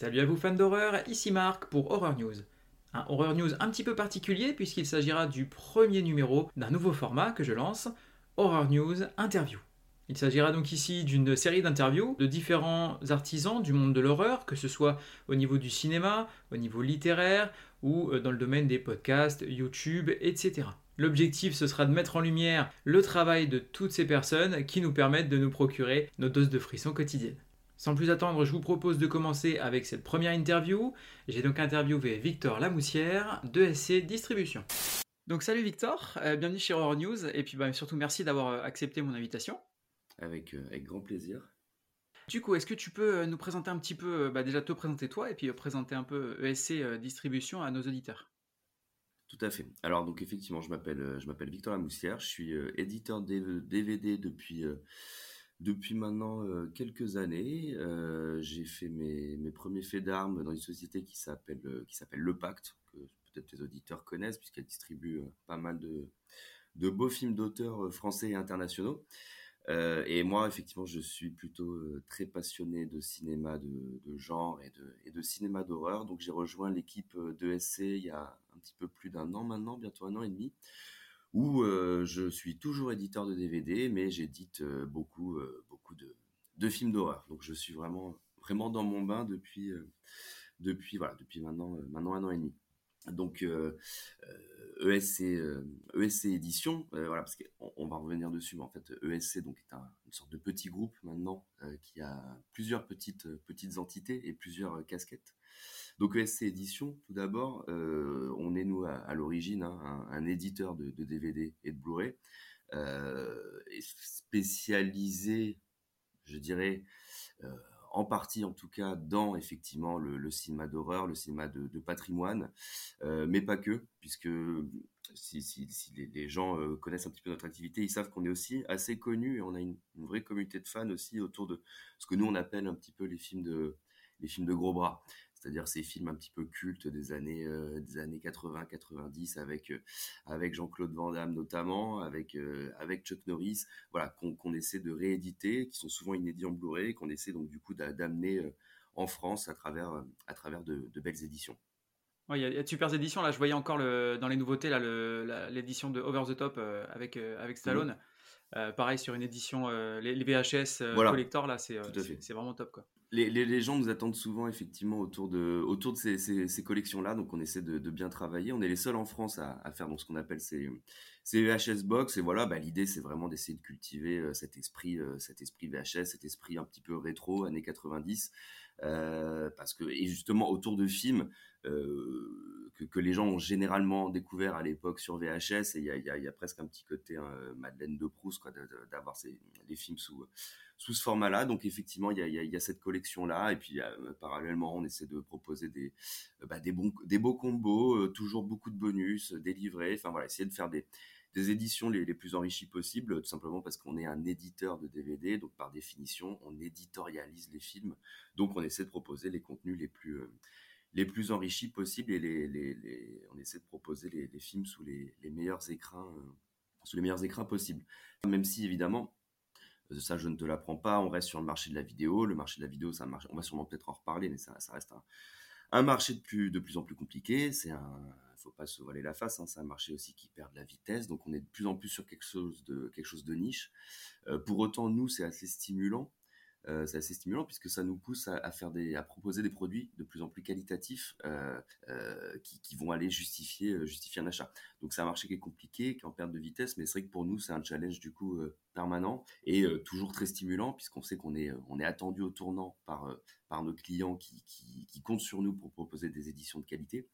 Salut à vous fans d'horreur, ici Marc pour Horror News. Un Horror News un petit peu particulier puisqu'il s'agira du premier numéro d'un nouveau format que je lance, Horror News Interview. Il s'agira donc ici d'une série d'interviews de différents artisans du monde de l'horreur, que ce soit au niveau du cinéma, au niveau littéraire ou euh, dans le domaine des podcasts, YouTube, etc. L'objectif, ce sera de mettre en lumière le travail de toutes ces personnes qui nous permettent de nous procurer nos doses de frissons quotidiennes. Sans plus attendre, je vous propose de commencer avec cette première interview. J'ai donc interviewé Victor Lamoussière de SC Distribution. Donc salut Victor, euh, bienvenue chez Horror News et puis bah, surtout merci d'avoir euh, accepté mon invitation. Avec, euh, avec grand plaisir. Du coup, est-ce que tu peux nous présenter un petit peu, bah, déjà te présenter toi et puis présenter un peu ESC Distribution à nos auditeurs? Tout à fait. Alors donc effectivement, je m'appelle je m'appelle Victor Lamoussière, je suis éditeur DVD depuis depuis maintenant euh, quelques années, euh, j'ai fait mes, mes, premiers faits d'armes dans une société qui s'appelle euh, qui s'appelle Le Pacte, que peut-être les auditeurs connaissent puisqu'elle distribue pas mal de, de beaux films d'auteurs français et internationaux. et moi, effectivement, je suis plutôt très passionné de cinéma de, de genre et de, et de cinéma d'horreur. Donc, j'ai rejoint l'équipe de SC il y a un petit peu plus d'un an maintenant, bientôt un an et demi où euh, je suis toujours éditeur de DVD, mais j'édite euh, beaucoup, euh, beaucoup de, films d'horreur. Donc je suis vraiment, vraiment dans mon bain depuis, depuis, voilà, depuis maintenant, maintenant un an et demi. Donc ESC, e ESC édition, voilà, parce qu'on on va revenir dessus, mais en fait ESC donc est un, une sorte de petit groupe maintenant qui a plusieurs petites, petites entités et plusieurs casquettes. Donc ESC Édition, tout d'abord, euh, on est nous à, l'origine hein, un, éditeur de, DVD et de Blu-ray, euh, spécialisé, je dirais, euh, en partie en tout cas dans effectivement le, cinéma d'horreur, le cinéma de, patrimoine, mais pas que, puisque si, les, gens connaissent un petit peu notre activité, ils savent qu'on est aussi assez connu et on a une, une, vraie communauté de fans aussi autour de ce que nous on appelle un petit peu les films de les films de gros bras c'est-à-dire ces films un petit peu cultes des années euh, des années 80 90 avec euh, avec Jean-Claude Van Damme notamment avec euh, avec Chuck Norris voilà qu'on essaie de rééditer qui sont souvent inédits en Blu-ray qu'on essaie donc du coup d'amener en France à travers à travers de, belles éditions il y, a de super éditions. Là, je voyais encore le, dans les nouveautés l'édition de Over the Top avec, avec Stallone. Mmh. pareil sur une édition, les, VHS collector, là, c'est vraiment top. Quoi les, gens nous attendent souvent effectivement autour de, autour de ces, collections-là, donc on essaie de, bien travailler. On est les seuls en France à, faire donc, ce qu'on appelle ces, VHS box, et voilà, bah, l'idée c'est vraiment d'essayer de cultiver euh, cet esprit, euh, cet esprit VHS, cet esprit un petit peu rétro, années 90, euh, parce que et justement autour de films que, que, les gens ont généralement découvert à l'époque sur VHS, et il y a, y a, presque un petit côté hein, Madeleine de Proust, quoi, d'avoir les films sous sous ce format-là. Donc effectivement, il y a, cette collection-là. Et puis euh, parallèlement, on essaie de proposer des, euh, bah, des, bons, des beaux combos, euh, toujours beaucoup de bonus, des livrets. Enfin voilà, essayer de faire des, des éditions les, plus enrichies possibles, tout simplement parce qu'on est un éditeur de DVD. Donc par définition, on éditorialise les films. Donc on essaie de proposer les contenus les plus... les plus enrichis possibles et on essaie de proposer les, films sous les, meilleurs écrans sous les meilleurs écrans possibles. Même si évidemment ça, je ne te l'apprends pas. On reste sur le marché de la vidéo. Le marché de la vidéo, ça marche. On va sûrement peut-être en reparler, mais ça, reste un, marché de plus, de plus en plus compliqué. C'est un, faut pas se voiler la face. Hein. C'est un marché aussi qui perd de la vitesse. Donc, on est de plus en plus sur quelque chose de, quelque chose de niche. Euh, pour autant, nous, c'est assez stimulant euh, c'est assez stimulant puisque ça nous pousse à, faire des, à proposer des produits de plus en plus qualitatifs euh, euh, qui, vont aller justifier, justifier un achat. Donc c'est un marché qui est compliqué, qui est en perte de vitesse, mais c'est vrai que pour nous c'est un challenge du coup permanent et toujours très stimulant puisqu'on sait qu'on est, on est attendu au tournant par par nos clients qui, qui, qui, comptent sur nous pour proposer des éditions de qualité.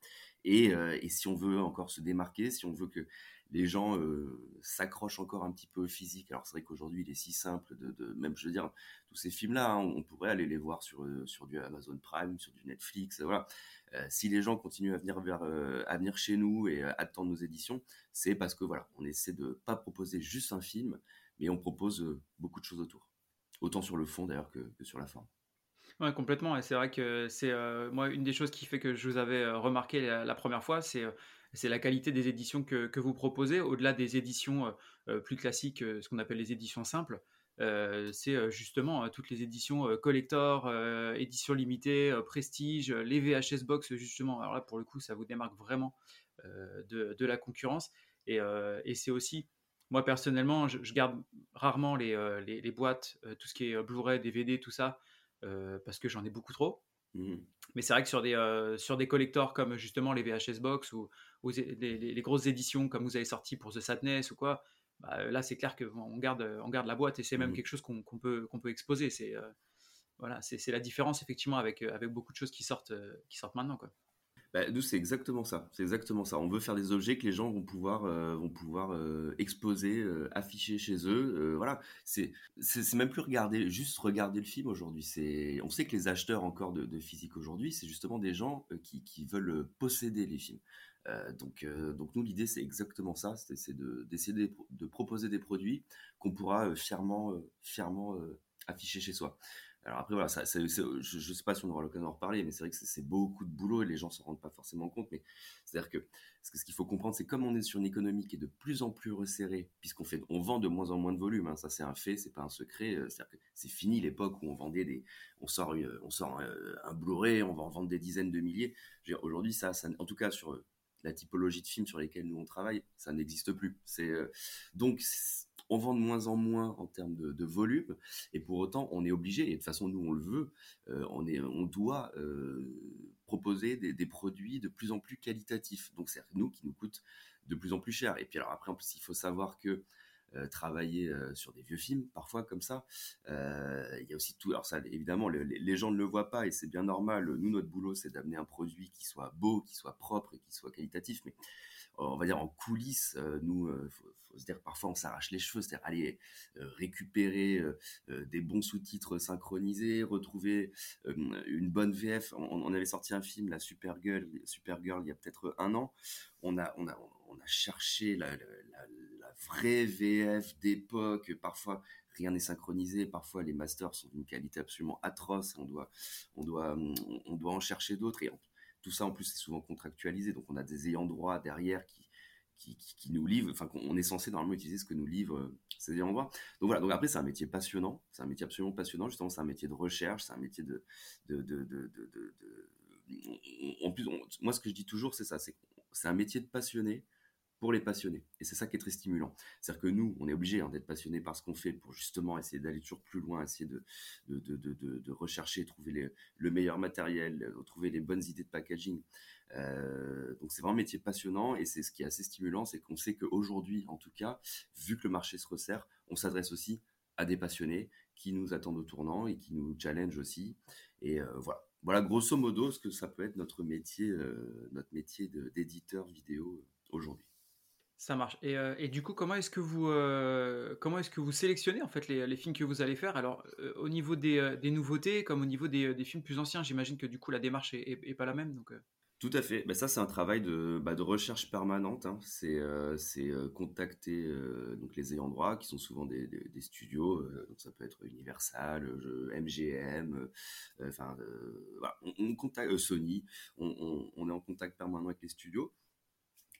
Et, et si on veut encore se démarquer, si on veut que les gens euh, s'accrochent encore un petit peu au physique. Alors c'est vrai qu'aujourd'hui il est si simple de, même je veux dire tous ces films là, hein, on pourrait aller les voir sur euh, sur du Amazon Prime, sur du Netflix, voilà. Euh, si les gens continuent à venir vers à venir chez nous et attendre nos éditions, c'est parce que voilà, on essaie de pas proposer juste un film, mais on propose beaucoup de choses autour, autant sur le fond d'ailleurs que, sur la forme. Ouais, complètement. Et c'est vrai que c'est moi une des choses qui fait que je vous avais remarqué la première fois, c'est c'est la qualité des éditions que, vous proposez, au-delà des éditions euh, euh, plus classiques, euh, ce qu'on appelle les éditions simples. c'est justement toutes les éditions collector, éditions limitées, prestige, les VHS box justement. Alors là, pour le coup, ça vous démarque vraiment de, la concurrence. Et, c'est aussi, moi personnellement, je, garde rarement les, boîtes, tout ce qui est Blu-ray, DVD, tout ça, parce que j'en ai beaucoup trop. Mmh. Mais c'est vrai que sur des, euh, sur des collectors comme justement les VHS Box ou, les, grosses éditions comme vous avez sorti pour The Sadness ou quoi, bah, là c'est clair qu'on garde, on garde la boîte et c'est même mmh. quelque chose qu'on peut, qu'on peut exposer. C'est euh, voilà, c'est la différence effectivement avec, avec beaucoup de choses qui sortent, qui sortent maintenant. Quoi. Bah, nous, c'est exactement ça. C'est exactement ça. On veut faire des objets que les gens vont pouvoir, euh, vont pouvoir euh, exposer, euh, afficher chez eux. voilà. C'est, même plus regarder, juste regarder le film aujourd'hui. On sait que les acheteurs encore de, physique aujourd'hui, c'est justement des gens qui, veulent posséder les films. donc, donc nous, l'idée, c'est exactement ça. C'est, de, d'essayer de, proposer des produits qu'on pourra fièrement, fièrement afficher chez soi. Alors après, voilà, je ne sais pas si on aura l'occasion d'en reparler, mais c'est vrai que c'est beaucoup de boulot et les gens ne s'en rendent pas forcément compte. Mais c'est-à-dire que ce qu'il faut comprendre, c'est comme on est sur une économie qui est de plus en plus resserrée, puisqu'on on vend de moins en moins de volume. Hein, ça, c'est un fait, c'est pas un secret. Euh, c'est-à-dire que c'est fini l'époque où on vendait des, on sort, on sort euh, un, Blu-ray, on va en vendre des dizaines de milliers. Aujourd'hui, ça, en tout cas sur la typologie de films sur lesquels nous on travaille, ça n'existe plus. Euh, donc on vend de moins en moins en termes de, volume, et pour autant, on est obligé, et de toute façon, nous, on le veut, euh, on, est, on doit euh, proposer des, produits de plus en plus qualitatifs. Donc, c'est nous qui nous coûtent de plus en plus cher. Et puis, alors après, en plus, il faut savoir que travailler sur des vieux films, parfois comme ça. il y a aussi tout. Alors ça, évidemment, les gens ne le voient pas et c'est bien normal. Nous, notre boulot, c'est d'amener un produit qui soit beau, qui soit propre et qui soit qualitatif. Mais on va dire en coulisses, euh, nous, euh, faut, faut, se dire parfois on s'arrache les cheveux, c'est-à-dire aller euh, récupérer des bons sous-titres synchronisés, retrouver une bonne VF. On, avait sorti un film, la Supergirl, Supergirl, il y a peut-être un an. On a, on a, on a cherché la, vraie VF d'époque. Parfois, rien n'est synchronisé. Parfois, les masters sont d'une qualité absolument atroce. On doit, on doit, on, doit en chercher d'autres. Et tout ça, en plus, c'est souvent contractualisé. Donc, on a des ayants droit derrière qui, qui, nous livrent. Enfin, on est censé normalement utiliser ce que nous livrent euh, ces ayants droit. Donc, voilà. Donc, après, c'est un métier passionnant. C'est un métier absolument passionnant. Justement, c'est un métier de recherche. C'est un métier de. de, de, de, en plus, moi, ce que je dis toujours, c'est ça. C'est un métier de passionné pour les passionnés. Et c'est ça qui est très stimulant. C'est-à-dire que nous, on est obligé hein, d'être passionné par ce qu'on fait pour justement essayer d'aller toujours plus loin, essayer de, rechercher, trouver le meilleur matériel, euh, trouver les bonnes idées de packaging. Euh, donc c'est vraiment un métier passionnant et c'est ce qui est assez stimulant, c'est qu'on sait qu'aujourd'hui, en tout cas, vu que le marché se resserre, on s'adresse aussi à des passionnés qui nous attendent au tournant et qui nous challenge aussi. Et euh, voilà. Voilà grosso modo ce que ça peut être notre métier, notre métier d'éditeur vidéo aujourd'hui. Ça marche. Et, euh, et, du coup, comment est-ce que vous euh, comment est-ce que vous sélectionnez en fait les, films que vous allez faire? Alors, euh, au niveau des, nouveautés, comme au niveau des, films plus anciens, j'imagine que du coup la démarche est, pas la même. Donc. Tout à fait. Ben ça, c'est un travail de, bah, de recherche permanente. Hein. C'est contacter donc les ayants droit, qui sont souvent des, des, studios. donc ça peut être Universal, MGM. Enfin, on, on, Sony. On, on, on est en contact permanent avec les studios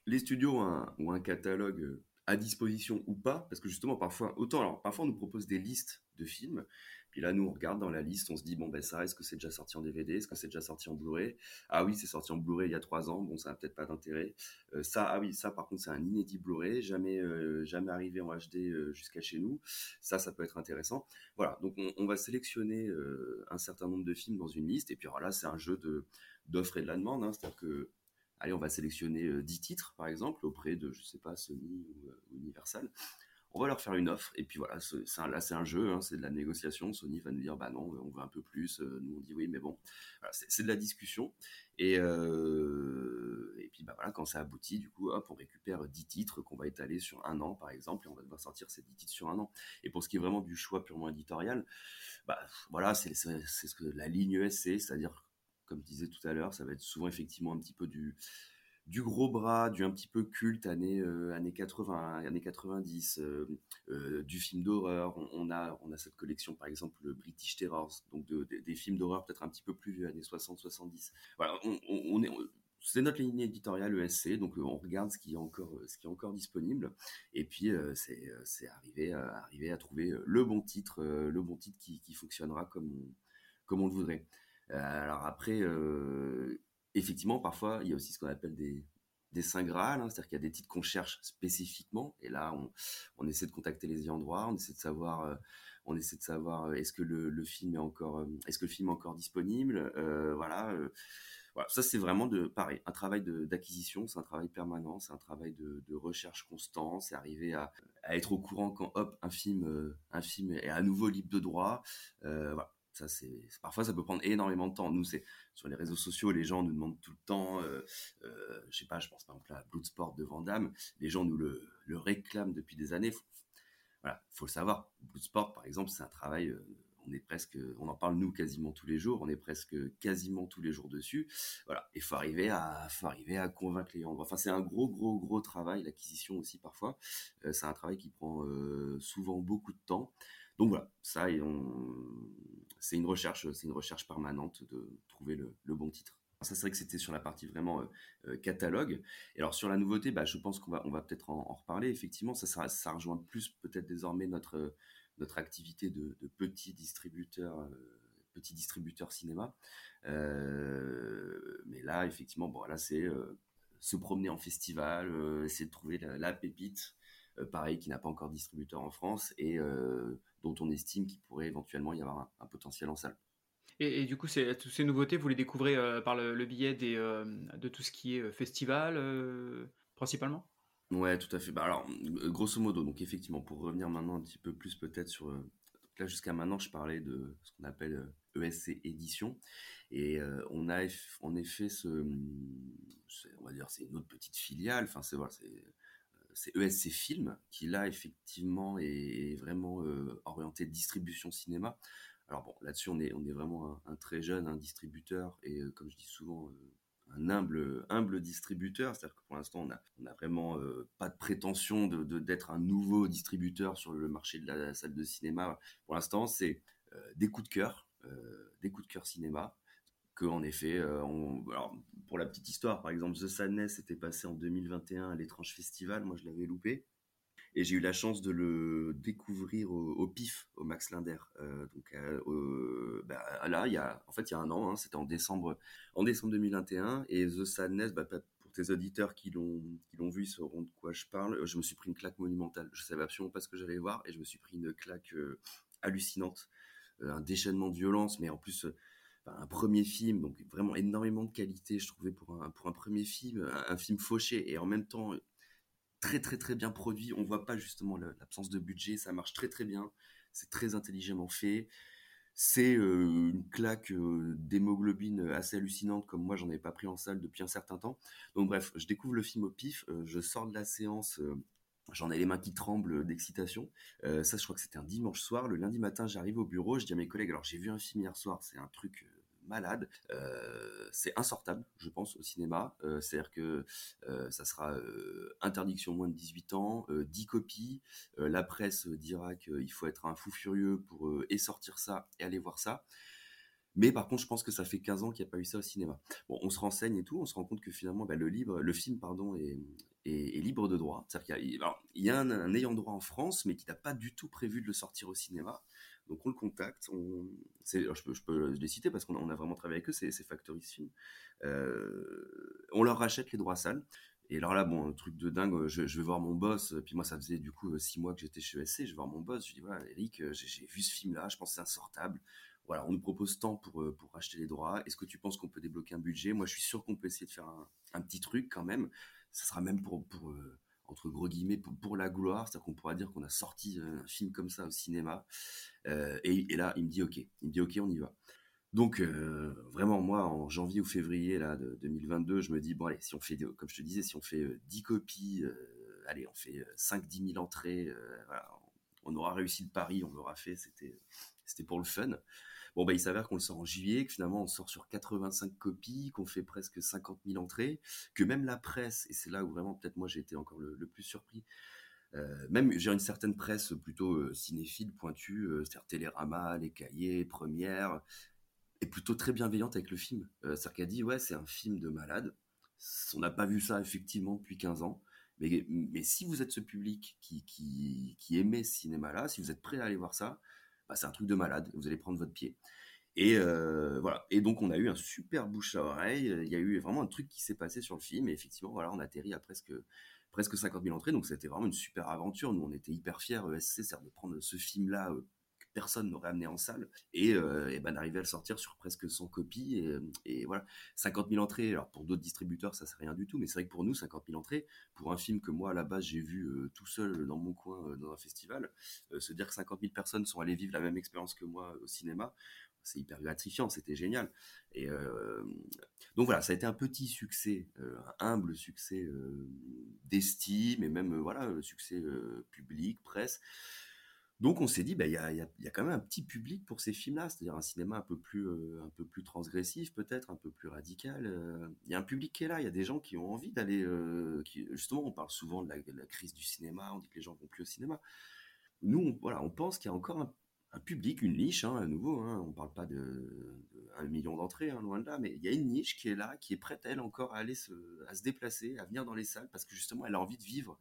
les studios ont un, catalogue euh, à disposition ou pas, parce que justement parfois, autant alors parfois on nous propose des listes de films, puis là nous on regarde dans la liste, on se dit bon ben ça, est-ce que c'est déjà sorti en DVD, est-ce que c'est déjà sorti en Blu-ray? Ah oui c'est sorti en Blu-ray il y a trois ans, bon ça n'a peut-être pas d'intérêt. Euh, ça ah oui ça par contre c'est un inédit Blu-ray, jamais euh, jamais arrivé en HD jusqu'à chez nous, ça ça peut être intéressant. Voilà donc on, va sélectionner un certain nombre de films dans une liste et puis alors là c'est un jeu de d'offre et de la demande, hein, c'est-à-dire que allez, on va sélectionner 10 euh, titres, par exemple, auprès de, je sais pas, Sony ou, euh, Universal. On va leur faire une offre, et puis voilà, là c'est un jeu, hein, c'est de la négociation. Sony va nous dire, bah non, on veut un peu plus. Euh, nous on dit oui, mais bon, c'est de la discussion. Et, et puis bah voilà, quand ça aboutit, du coup, hop, on récupère 10 titres qu'on va étaler sur un an, par exemple, et on va devoir sortir ces 10 titres sur un an. Et pour ce qui est vraiment du choix purement éditorial, bah voilà, c'est ce que la ligne ESC, c'est-à-dire comme je disais tout à l'heure, ça va être souvent effectivement un petit peu du, du gros bras, du un petit peu culte années, euh, années 80, années 90, euh, euh, du film d'horreur. On, a, on a cette collection par exemple le British Terrors, donc des films d'horreur peut-être un petit peu plus vieux, années 60-70. Voilà, on, est c'est notre ligne éditoriale ESC, donc on regarde ce qui est encore, ce qui est encore disponible, et puis c'est, c'est arriver, à, à trouver le bon titre, le bon titre qui, qui fonctionnera comme on, comme on le voudrait. Alors après, effectivement, parfois, il y a aussi ce qu'on appelle des, des saint Graal, hein, c'est-à-dire qu'il y a des titres qu'on cherche spécifiquement, et là, on, on, essaie de contacter les ayants droit, on essaie de savoir, euh, on essaie de savoir euh, est-ce que le, le, film est encore, euh, est-ce que le film est encore disponible, voilà. voilà, ça c'est vraiment de pareil, un travail d'acquisition, c'est un travail permanent, c'est un travail de, de recherche constant, c'est arriver à, à, être au courant quand hop un film, un film est à nouveau libre de droit, voilà parfois ça peut prendre énormément de temps. Nous, c'est sur les réseaux sociaux, les gens nous demandent tout le temps. Euh, euh, je sais pas, je pense par exemple à Bloodsport de Vandame. Les gens nous le, réclament depuis des années. Faut, voilà, faut le savoir. Bloodsport, par exemple, c'est un travail. Euh, on est presque, on en parle nous quasiment tous les jours. On est presque quasiment tous les jours dessus. Voilà, il faut arriver à, faut arriver à convaincre les gens. Enfin, c'est un gros, gros, gros travail. L'acquisition aussi parfois. Euh, c'est un travail qui prend euh, souvent beaucoup de temps. Donc voilà, ça, c'est une recherche, c'est une recherche permanente de trouver le, bon titre. Ça, c'est vrai que c'était sur la partie vraiment euh, euh, catalogue. Et alors sur la nouveauté, bah, je pense qu'on va, on va peut-être en, reparler. Effectivement, ça, ça, rejoint plus peut-être désormais notre notre activité de, distributeurs, euh, petits distributeurs cinéma. mais là, effectivement, bon, là, c'est se promener en festival, essayer de trouver la, pépite. Pareil, qui n'a pas encore de distributeur en France et dont on estime qu'il pourrait éventuellement y avoir un, potentiel en salle. Et, du coup, toutes ces nouveautés, vous les découvrez euh, par le, biais des, euh, de tout ce qui est euh, festival, principalement? Ouais, tout à fait. Bah, alors, grosso modo, donc effectivement, pour revenir maintenant un petit peu plus peut-être sur... là, jusqu'à maintenant, je parlais de ce qu'on appelle ESC e édition. Et on a en effet ce... On va dire, c'est une autre petite filiale. Enfin, c'est... Voilà, c'est c'est ESC Film qui là effectivement est vraiment euh, orienté distribution cinéma. Alors bon, là-dessus on est on est vraiment un, très jeune un distributeur et euh, comme je dis souvent euh, un humble humble distributeur, c'est-à-dire que pour l'instant on a on a vraiment pas de prétention de d'être un nouveau distributeur sur le marché de la, salle de cinéma. Pour l'instant c'est des coups de cœur, des coups de cœur cinéma qu'en effet, euh, alors, pour la petite histoire, par exemple, The Sadness était passé en 2021 à l'étrange festival, moi je l'avais loupé, et j'ai eu la chance de le découvrir au, PIF, au Max Linder. Euh, donc euh, bah, là, il y a, en fait, il y a un an, hein, c'était en décembre, en décembre 2021, et The Sadness, bah, pour tes auditeurs qui l'ont vu, ils sauront de quoi je parle. Je me suis pris une claque monumentale. Je savais absolument pas ce que j'allais voir, et je me suis pris une claque hallucinante, un déchaînement de violence, mais en plus un premier film, donc vraiment énormément de qualité, je trouvais, pour un, pour un premier film, un, film fauché et en même temps très très très bien produit. On voit pas justement l'absence de budget, ça marche très très bien, c'est très intelligemment fait. C'est euh, une claque euh, d'hémoglobine assez hallucinante, comme moi j'en ai pas pris en salle depuis un certain temps. Donc bref, je découvre le film au pif, euh, je sors de la séance J'en ai les mains qui tremblent d'excitation. ça, je crois que c'était un dimanche soir. Le lundi matin, j'arrive au bureau, je dis à mes collègues, alors j'ai vu un film hier soir, c'est un truc malade. Euh, c'est insortable, je pense, au cinéma. Euh, c'est-à-dire que euh, ça sera interdiction moins de 18 ans, 10 copies. la presse dira qu'il faut être un fou furieux pour et sortir ça et aller voir ça. Mais par contre, je pense que ça fait 15 ans qu'il n'y a pas eu ça au cinéma. Bon, on se renseigne et tout, on se rend compte que finalement, bah, le, livre, le film pardon, est, est, libre de droit. C'est-à-dire qu'il y a, il y a un, un, ayant droit en France, mais qui n'a pas du tout prévu de le sortir au cinéma. Donc on le contacte, on, je, peux, les citer parce qu'on a, vraiment travaillé avec eux, c'est Factory Film. Euh, on leur rachète les droits sales. Et alors là, bon, un truc de dingue, je, vais voir mon boss, puis moi ça faisait du coup six mois que j'étais chez ESC, je vais voir mon boss, je dis voilà Eric, j'ai vu ce film-là, je pense c'est insortable. Voilà, on nous propose tant pour, euh, pour acheter les droits, est-ce que tu penses qu'on peut débloquer un budget? Moi je suis sûr qu'on peut essayer de faire un, petit truc quand même, ça sera même pour, pour, euh, entre gros guillemets pour, la gloire, c'est-à-dire qu'on pourra dire qu'on a sorti un film comme ça au cinéma. Euh, et, là, il me dit ok, il me dit ok, on y va. Donc euh, vraiment moi en janvier ou février là de 2022, je me dis bon allez, si on fait comme je te disais, si on fait 10 euh, copies, allez, on fait 5 10 000 entrées, on aura réussi le pari, on l'aura fait, c'était pour le fun. Bon, bah, il s'avère qu'on le sort en juillet, que finalement on sort sur 85 copies, qu'on fait presque 50 000 entrées, que même la presse, et c'est là où vraiment peut-être moi j'ai été encore le, plus surpris, euh, même j'ai une certaine presse plutôt euh, cinéphile, pointue, euh, c'est-à-dire Télérama, Les Cahiers, Première, est plutôt très bienveillante avec le film. c'est-à-dire qu'elle dit, ouais, c'est un film de malade, On n'a pas vu ça effectivement depuis 15 ans. Mais, mais si vous êtes ce public qui, qui, qui aimait ce cinéma-là, si vous êtes prêt à aller voir ça, bah, c'est un truc de malade. Vous allez prendre votre pied. Et euh, voilà. Et donc on a eu un super bouche à oreille. Il y a eu vraiment un truc qui s'est passé sur le film. Et effectivement, voilà, on atterrit à presque presque 50 000 entrées. Donc c'était vraiment une super aventure. Nous, on était hyper fiers, ESC, cest de prendre ce film-là euh, personne n'aurait amené en salle et, euh, ben d'arriver à le sortir sur presque 100 copies. Et, et voilà, 50 000 entrées. Alors pour d'autres distributeurs, ça c'est rien du tout. Mais c'est vrai que pour nous, 50 000 entrées, pour un film que moi à la base j'ai vu tout seul dans mon coin dans un festival, se dire que 50 000 personnes sont allées vivre la même expérience que moi au cinéma, c'est hyper gratifiant, c'était génial. Et euh, donc voilà, ça a été un petit succès, euh, un humble succès euh, d'estime et même voilà succès public, presse. Donc on s'est dit, bah, il y, a, y, a, quand même un petit public pour ces films-là, c'est-à-dire un cinéma un peu plus, un peu plus transgressif peut-être, un peu plus radical. Il y a un public qui est là, il y a des gens qui ont envie d'aller... justement, on parle souvent de la, de crise du cinéma, on dit que les gens vont plus au cinéma. Nous, on, voilà, on pense qu'il y a encore un public, une niche, hein, à nouveau. Hein, on ne parle pas de, un million d'entrées, hein, loin de là, mais il y a une niche qui est là, qui est prête, elle, encore à aller à se déplacer, à venir dans les salles, parce que justement, elle a envie de vivre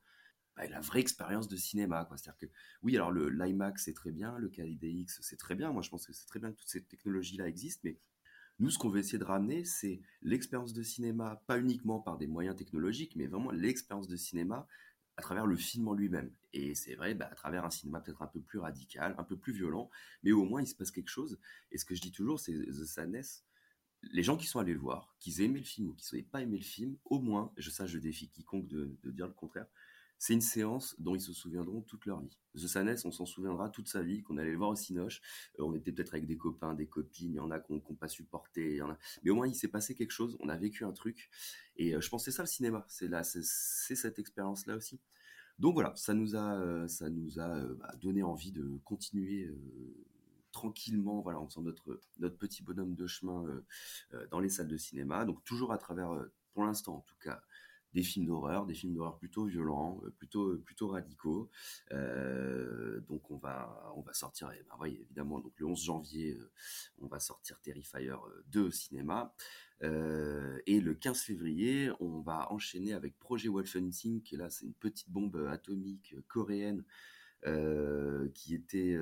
bah, la vraie expérience de cinéma. C'est-à-dire que, oui, alors le l'IMAX, c'est très bien, le KDX, c'est très bien. Moi, je pense que c'est très bien que toutes ces technologies-là existent, mais nous, ce qu'on veut essayer de ramener, c'est l'expérience de cinéma, pas uniquement par des moyens technologiques, mais vraiment l'expérience de cinéma à travers le film en lui-même. Et c'est vrai, bah, à travers un cinéma peut-être un peu plus radical, un peu plus violent, mais au moins il se passe quelque chose. Et ce que je dis toujours, c'est The Sadness. Les gens qui sont allés le voir, qu'ils aient aimé le film ou qui n'aient pas aimé le film, au moins, je, ça je défie quiconque de dire le contraire, c'est une séance dont ils se souviendront toute leur vie. The Saness, on s'en souviendra toute sa vie, qu'on allait le voir au Cinoche. Euh, on était peut-être avec des copains, des copines, il y en a qu'on n'ont pas supporté. Mais au moins, il s'est passé quelque chose, on a vécu un truc. Et euh, je pense que c'est ça le cinéma, c'est cette expérience-là aussi. Donc voilà, ça nous a, euh, ça nous a bah, donné envie de continuer tranquillement, voilà, en faisant notre, notre petit bonhomme de chemin dans les salles de cinéma. Donc toujours à travers, pour l'instant en tout cas, des films d'horreur, des films d'horreur plutôt violents, euh, plutôt euh, plutôt radicaux. Euh, donc on va on va sortir, ben, évidemment, donc le 11 janvier, on va sortir Terrifier 2 au cinéma. et le 15 février, on va enchaîner avec Projet Wolfenstein, qui est là, c'est une petite bombe atomique coréenne qui était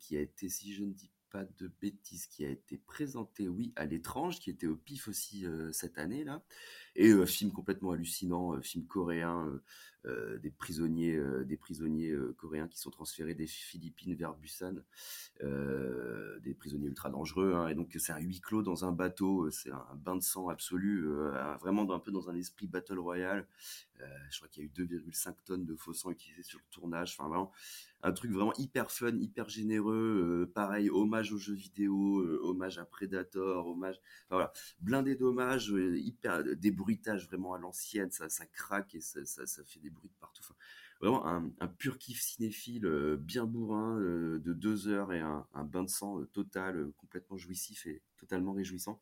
qui a été, si je ne dis pas de bêtises, qui a été présenté, oui, à l'étrange, qui était au PIF aussi cette année là, et un film complètement hallucinant, film coréen, des prisonniers, des prisonniers coréens qui sont transférés des Philippines vers Busan, des prisonniers ultra dangereux, hein, et donc c'est un huis clos dans un bateau, c'est un bain de sang absolu, vraiment un peu dans un esprit battle royale. je crois qu'il y a eu 2,5 tonnes de faux sang utilisés sur le tournage, enfin vraiment un truc vraiment hyper fun, hyper généreux, pareil, hommage aux jeux vidéo, hommage à Predator, hommage, voilà, blindé d'hommages, hyper des bruitage vraiment à l'ancienne, ça, craque et ça, fait des bruits de partout. vraiment un, pur kiff cinéphile euh, bien bourrin euh, de deux heures et un, bain de sang euh, total, complètement jouissif et totalement réjouissant.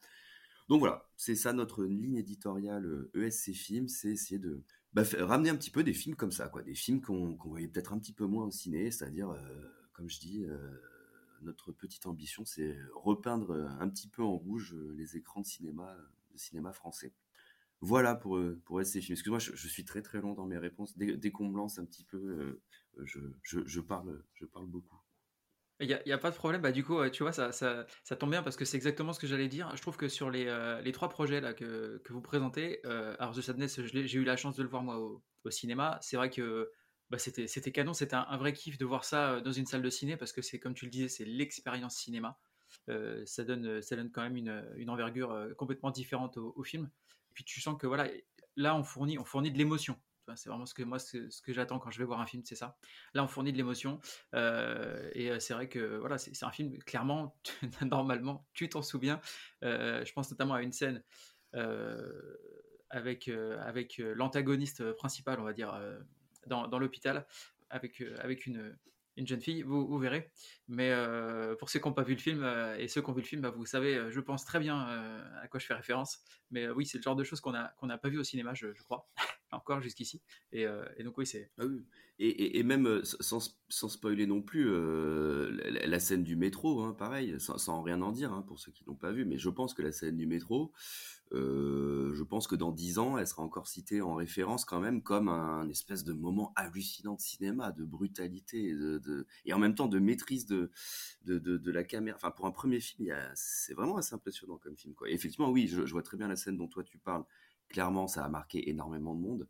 Donc voilà, c'est ça notre ligne éditoriale ESC e Films, c'est essayer de bah, ramener un petit peu des films comme ça, quoi, des films qu'on voyait peut-être un petit peu moins au ciné, c'est-à-dire, comme je dis, notre petite ambition, c'est repeindre un petit peu en rouge les écrans de cinéma français. Voilà pour, euh, pour films. Excuse-moi, je, suis très très long dans mes réponses. Dès, qu'on me lance un petit peu, euh, je, je, je, parle, je parle beaucoup. Il n'y a, a, pas de problème. Bah, du coup, tu vois, ça, ça, ça tombe bien parce que c'est exactement ce que j'allais dire. Je trouve que sur les, euh, les trois projets là, que, que vous présentez, alors The Sadness, j'ai eu la chance de le voir moi au, au cinéma. C'est vrai que bah, c'était canon. C'était un, vrai kiff de voir ça dans une salle de ciné parce que c'est, comme tu le disais, c'est l'expérience cinéma. ça, donne, ça donne quand même une, une envergure complètement différente au film puis tu sens que voilà, là on fournit, on fournit de l'émotion. C'est vraiment ce que moi, ce que j'attends quand je vais voir un film, c'est ça. Là, on fournit de l'émotion, euh, et euh, c'est vrai que voilà, c'est un film clairement, normalement, tu t'en souviens. Euh, je pense notamment à une scène avec avec l'antagoniste principal, on va dire, dans, dans l'hôpital, avec avec une une jeune fille, vous, verrez. Mais euh, pour ceux qui n'ont pas vu le film euh, et ceux qui ont vu le film, bah, vous savez, euh, je pense très bien à quoi je fais référence. Mais oui, c'est le genre de choses qu'on n'a pas vu au cinéma, je, crois. encore jusqu'ici. Et, donc oui, c'est. Ah. Et, même sans, sans, spoiler non plus, la, scène du métro, hein, pareil, sans, rien en dire hein, pour ceux qui l'ont pas vu, mais je pense que la scène du métro, euh, je pense que dans dix ans, elle sera encore citée en référence quand même comme un, espèce de moment hallucinant de cinéma, de brutalité et, en même temps de maîtrise de, la caméra. Enfin, pour un premier film, c'est vraiment assez impressionnant comme film. Quoi. effectivement, oui, je, vois très bien la scène dont toi tu parles. Clairement, ça a marqué énormément de monde.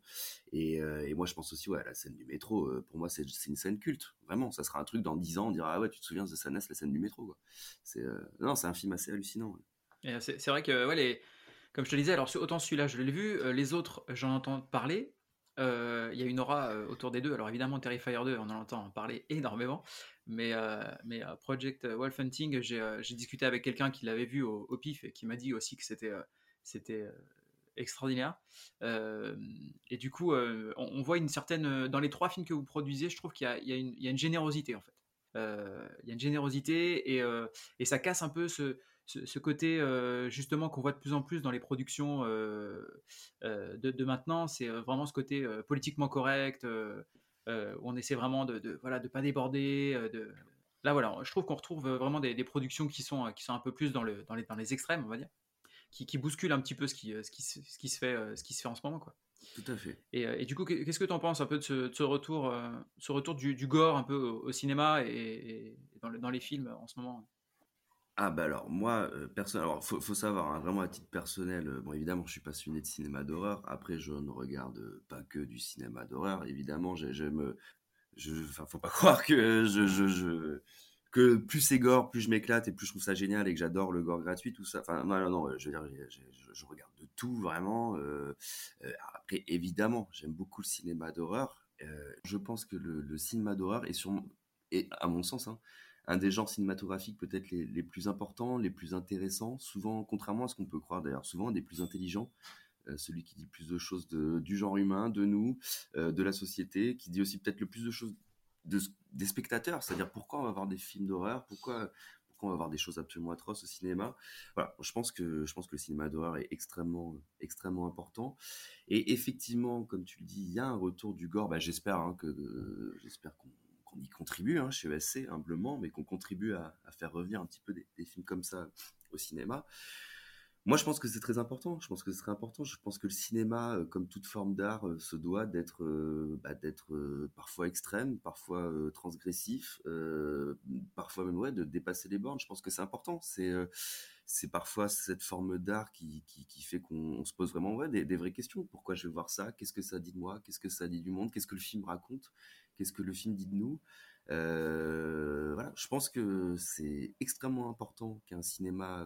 Et, euh, moi, je pense aussi ouais, la scène du métro. Euh, pour moi, c'est une scène culte. Vraiment, ça sera un truc dans dix ans, on dira, ah ouais, tu te souviens de cette la scène du métro. C'est non, c'est un film assez hallucinant. C'est vrai que ouais, les comme je te disais, alors autant celui-là, je l'ai vu, euh, les autres, j'en entends parler. Euh, il y a une aura euh, autour des deux. Alors évidemment, Terrifier 2, on en entend parler énormément. Mais, mais Project Wolf Hunting, j'ai discuté avec quelqu'un qui l'avait vu au, PIF et qui m'a dit aussi que c'était c'était extraordinaire. et du coup, on, voit une certaine. Dans les trois films que vous produisez, je trouve qu'il y, y, a une générosité en fait. Il y a une générosité et, et ça casse un peu ce, ce, côté euh, justement qu'on voit de plus en plus dans les productions euh, euh, de, maintenant, c'est vraiment ce côté politiquement correct, où on essaie vraiment de, de voilà de pas déborder. de... Là voilà, je trouve qu'on retrouve vraiment des, productions qui sont qui sont un peu plus dans le dans les dans les extrêmes, on va dire, qui, qui bousculent un petit peu ce qui ce qui, ce qui se fait ce qui se fait en ce moment quoi. Tout à fait. Et, du coup, qu'est-ce que tu en penses un peu de ce, retour, ce retour du, gore un peu au, cinéma et, dans, dans, les films en ce moment ah bah alors moi euh, alors faut, faut savoir hein, vraiment à titre personnel euh, bon évidemment je suis passionné de cinéma d'horreur après je ne regarde pas que du cinéma d'horreur évidemment j'aime je faut pas croire que je, je, je que plus c'est gore plus je m'éclate et plus je trouve ça génial et que j'adore le gore gratuit tout ça enfin non non, non je veux dire je, regarde de tout vraiment euh, euh, après évidemment j'aime beaucoup le cinéma d'horreur euh, je pense que le, cinéma d'horreur est à mon sens hein, un des genres cinématographiques peut-être les, plus importants, les plus intéressants, souvent, contrairement à ce qu'on peut croire d'ailleurs, souvent des plus intelligents. Euh, celui qui dit plus de choses du genre humain, de nous, euh, de la société, qui dit aussi peut-être le plus de choses des spectateurs, c'est-à-dire pourquoi on va voir des films d'horreur, pourquoi, pourquoi on va voir des choses absolument atroces au cinéma. Voilà, je pense que je pense que le cinéma d'horreur est extrêmement extrêmement important. Et effectivement, comme tu le dis, il y a un retour du gore. Bah, j'espère hein, que j'espère qu'on qu'on y contribue hein, chez ESC humblement, mais qu'on contribue à, faire revenir un petit peu des, films comme ça au cinéma. Moi, je pense que c'est très important. Je pense que c'est très important. Je pense que le cinéma, euh, comme toute forme d'art, euh, se doit d'être, euh, bah, parfois extrême, parfois transgressif, parfois même ouais, de dépasser les bornes. Je pense que c'est important. C'est c'est parfois cette forme d'art qui, qui, fait qu'on se pose vraiment ouais, des, vraies questions. Pourquoi je vais voir ça? Qu'est-ce que ça dit de moi? Qu'est-ce que ça dit du monde? Qu'est-ce que le film raconte? Qu'est-ce que le film dit de nous? Voilà, je pense que c'est extrêmement important qu'un cinéma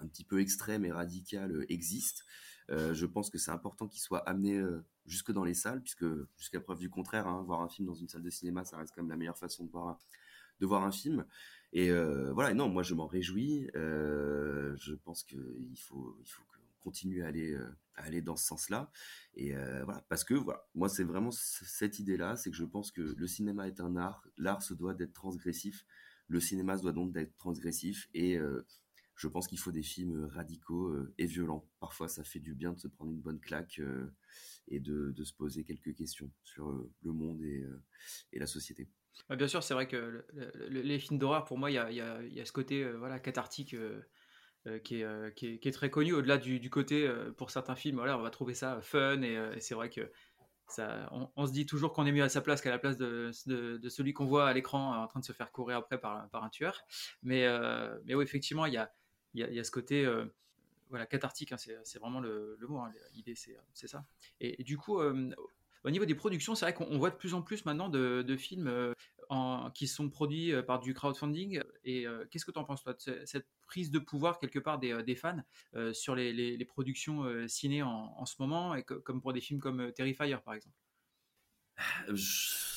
un petit peu extrême et radical existe. je pense que c'est important qu'il soit amené jusque dans les salles, puisque jusqu'à preuve du contraire, hein, voir un film dans une salle de cinéma, ça reste quand même la meilleure façon de voir un, de voir un film. Et voilà, non, moi je m'en réjouis. je pense qu'il faut, il faut qu'on continue à aller dans ce sens-là. Et euh, voilà, parce que voilà, moi c'est vraiment cette idée-là, c'est que je pense que le cinéma est un art, l'art se doit d'être transgressif, le cinéma se doit donc d'être transgressif, et euh, je pense qu'il faut des films radicaux euh, et violents. Parfois, ça fait du bien de se prendre une bonne claque et de, se poser quelques questions sur le monde et, la société. bien sûr, c'est vrai que les films d'horreur, pour moi, il y a, ce côté voilà, cathartique euh, euh, qui, est, très connu au-delà du, côté euh, pour certains films voilà on va trouver ça fun et, c'est vrai que ça, on, se dit toujours qu'on est mieux à sa place qu'à la place de, de, celui qu'on voit à l'écran en train de se faire courir après par, par un tueur mais, mais oui effectivement il y a, il y a, ce côté voilà cathartique hein, c'est vraiment le, mot hein, l'idée c'est ça et, du coup au niveau des productions, c'est vrai qu'on voit de plus en plus maintenant de, films euh, qui sont produits euh, par du crowdfunding. Et euh, qu'est-ce que tu en penses, toi, de cette prise de pouvoir quelque part des, fans sur les, productions ciné en, ce moment, comme pour des films comme Terrifier, par exemple?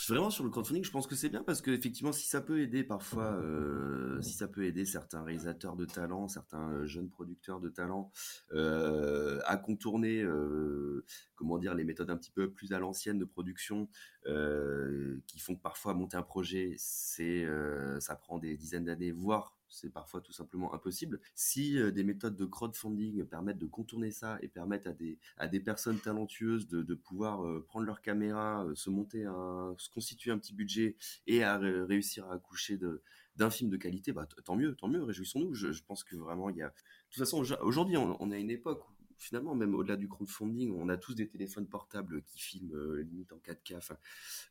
Vraiment sur le crowdfunding, je pense que c'est bien parce que effectivement, si ça peut aider parfois, euh, si ça peut aider certains réalisateurs de talent, certains euh, jeunes producteurs de talent euh, à contourner, comment dire, les méthodes un petit peu plus à l'ancienne de production, qui font que parfois monter un projet, c'est, ça prend des dizaines d'années, voire c'est parfois tout simplement impossible. Si des méthodes de crowdfunding permettent de contourner ça et permettent à des, à des personnes talentueuses de, de pouvoir prendre leur caméra, se monter un, se constituer un petit budget et à réussir à accoucher de, d'un film de qualité, bah, tant mieux, tant mieux, réjouissons-nous. Je, pense que vraiment, il y a. De toute façon, aujourd'hui, on, on, a une époque finalement, même au-delà du crowdfunding, on a tous des téléphones portables qui filment euh, limite en 4K. Enfin,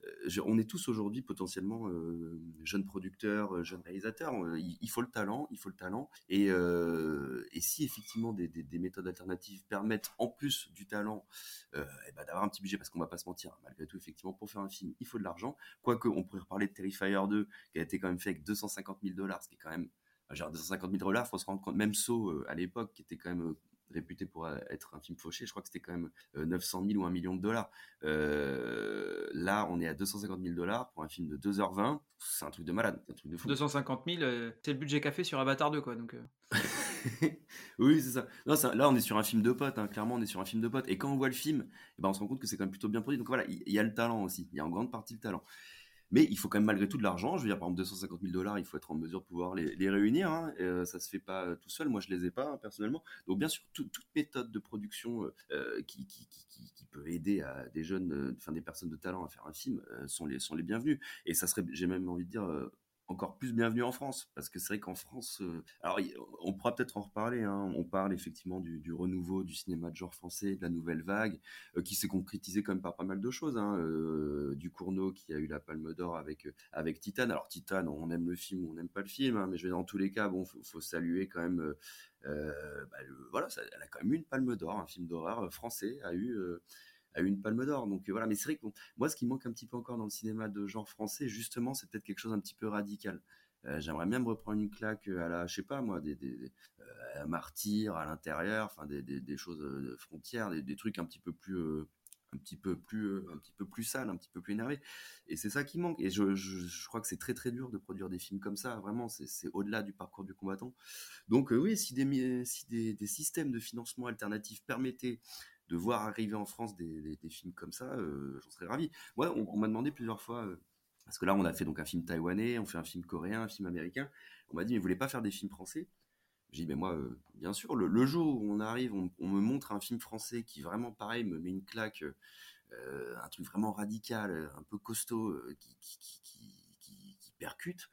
euh, on est tous aujourd'hui potentiellement euh, jeunes producteurs, jeunes réalisateurs. Il, faut le talent, il faut le talent. Et, si effectivement des, des, méthodes alternatives permettent en plus du talent eh ben, d'avoir un petit budget, parce qu'on va pas se mentir, malgré tout, effectivement, pour faire un film, il faut de l'argent. Quoique, on pourrait reparler de Terrifier 2, qui a été quand même fait avec 250 000 dollars, ce qui est quand même genre 250 000 dollars, faut se rendre compte, même Saw à l'époque, qui était quand même réputé pour être un film fauché. Je crois que c'était quand même 900 euh, 000 ou 1 million de dollars. Euh, là, on est à 250 000 dollars pour un film de 2h20. C'est un truc de malade, un truc de fou. 250 000, euh, c'est le budget café sur Avatar 2, quoi. Donc, oui, c'est ça. Non, là, on est sur un film de potes. Hein. Clairement, on est sur un film de potes. Et quand on voit le film, eh ben, on se rend compte que c'est quand même plutôt bien produit. Donc voilà, il y, a le talent aussi. Il y a en grande partie le talent. Mais il faut quand même malgré tout de l'argent. Je veux dire, par exemple, 250 000 dollars, il faut être en mesure de pouvoir les, réunir. Hein. Euh, ça se fait pas euh, tout seul. Moi, je les ai pas hein, personnellement. Donc, bien sûr, toute méthode de production euh, qui, qui, qui, peut aider à des jeunes, enfin des personnes de talent à faire un film, sont les sont les bienvenus. Et ça serait, j'ai même envie de dire, encore plus bienvenue en France parce que c'est vrai qu'en France euh, alors on pourra peut-être en reparler hein, on parle effectivement du, renouveau du cinéma de genre français de la nouvelle vague euh, qui s'est concrétisé quand même par pas mal de choses hein, euh, du Cournot qui a eu la Palme d'Or avec avec Titane. Alors Titane on aime le film ou on n'aime pas le film hein, mais je vais dans tous les cas bon faut, faut saluer quand même bah, voilà elle a quand même eu une Palme d'Or un film d'horreur français a eu a eu une palme d'or. Donc euh, voilà, mais c'est vrai que moi, ce qui manque un petit peu encore dans le cinéma de genre français, justement, c'est peut-être quelque chose un petit peu radical. Euh, j'aimerais même reprendre une claque à la, je sais pas moi, des, des, euh, martyrs à l'intérieur, enfin des, des, choses de frontières, des, trucs un petit peu plus un petit peu plus un petit peu plus sale un petit peu plus énervé et c'est ça qui manque. Et je, je, crois que c'est très très dur de produire des films comme ça. Vraiment c'est au-delà du parcours du combattant. Donc oui si des si des, systèmes de financement alternatifs permettaient de voir arriver en France des, films comme ça, euh, j'en serais ravi. Ouais, on, m'a demandé plusieurs fois, euh, parce que là, on a fait donc un film taïwanais, on fait un film coréen, un film américain. On m'a dit, mais vous voulez pas faire des films français? J'ai dit, mais moi, euh, bien sûr, le, jour où on arrive, on, me montre un film français qui vraiment, pareil, me met une claque, un truc vraiment radical, un peu costaud, qui, qui, percute.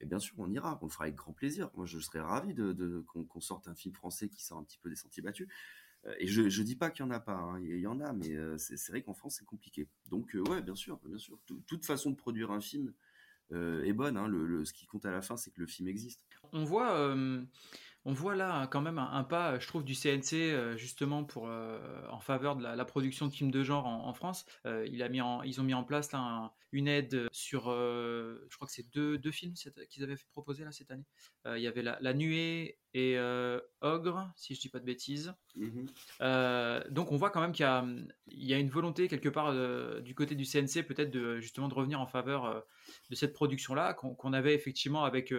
Mais bien sûr, on ira, on le fera avec grand plaisir. Moi, je serais ravi de, qu'on sorte un film français qui sort un petit peu des sentiers battus. Euh, et je ne dis pas qu'il n'y en a pas, hein. il y en a, mais euh, c'est vrai qu'en France c'est compliqué. Donc euh, ouais, bien sûr, bien sûr. toute façon de produire un film est bonne. Hein. Ce qui compte à la fin, c'est que le film existe. On voit, on voit là quand même un, pas, je trouve, du CNC justement pour en faveur de la, production de films de genre en, France. il a mis en, ils ont mis en place là une aide sur, je crois que c'est deux, deux films qu'ils avaient proposé là cette année. il y avait la, la nuée et euh, Ogre, si je dis pas de bêtises. Mhm. Euh, donc on voit quand même qu'il y, a une volonté quelque part euh, du côté du CNC peut-être de justement de revenir en faveur de cette production-là qu'on avait effectivement avec,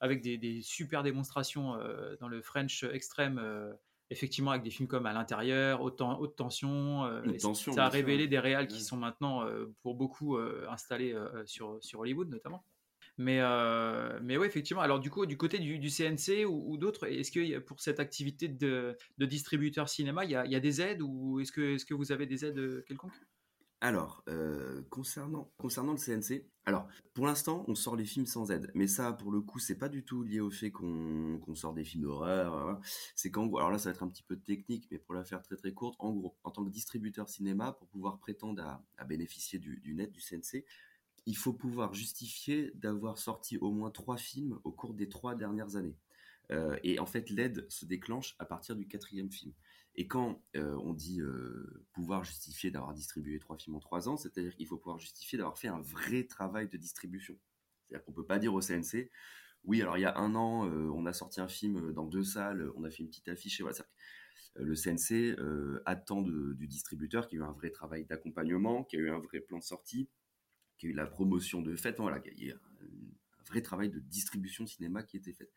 avec des, super démonstrations dans le French extrême. Effectivement, avec des films comme À l'intérieur, haute, haute tension, ça a révélé des réals qui sont maintenant pour beaucoup installés sur, sur Hollywood notamment. Mais, euh, mais oui, effectivement. Alors, du coup, du côté du, CNC ou, d'autres, est-ce que pour cette activité de, de distributeur cinéma, il y, a, y, a, des aides ou est-ce que, est que vous avez des aides quelconques? Alors, euh, concernant, concernant le CNC, alors pour l'instant, on sort les films sans aide, mais ça, pour le coup, c'est pas du tout lié au fait qu'on sort des films d'horreur. Hein. C'est qu'en gros, alors là, ça va être un petit peu technique, mais pour la faire très très courte, en gros, en tant que distributeur cinéma, pour pouvoir prétendre à, bénéficier du, du net du CNC, il faut pouvoir justifier d'avoir sorti au moins trois films au cours des trois dernières années. Euh, et en fait, l'aide se déclenche à partir du quatrième film. Et quand euh, on dit euh, pouvoir justifier d'avoir distribué trois films en trois ans, c'est-à-dire qu'il faut pouvoir justifier d'avoir fait un vrai travail de distribution. C'est-à-dire qu'on peut pas dire au CNC, oui, alors il y a un an, on a sorti un film dans deux salles, on a fait une petite affiche, et voilà. Le CNC attend du distributeur qui a eu un vrai travail d'accompagnement, qui a eu un vrai plan de sortie, qui a eu la promotion de fête, voilà, il y a un vrai travail de distribution cinéma qui a été fait.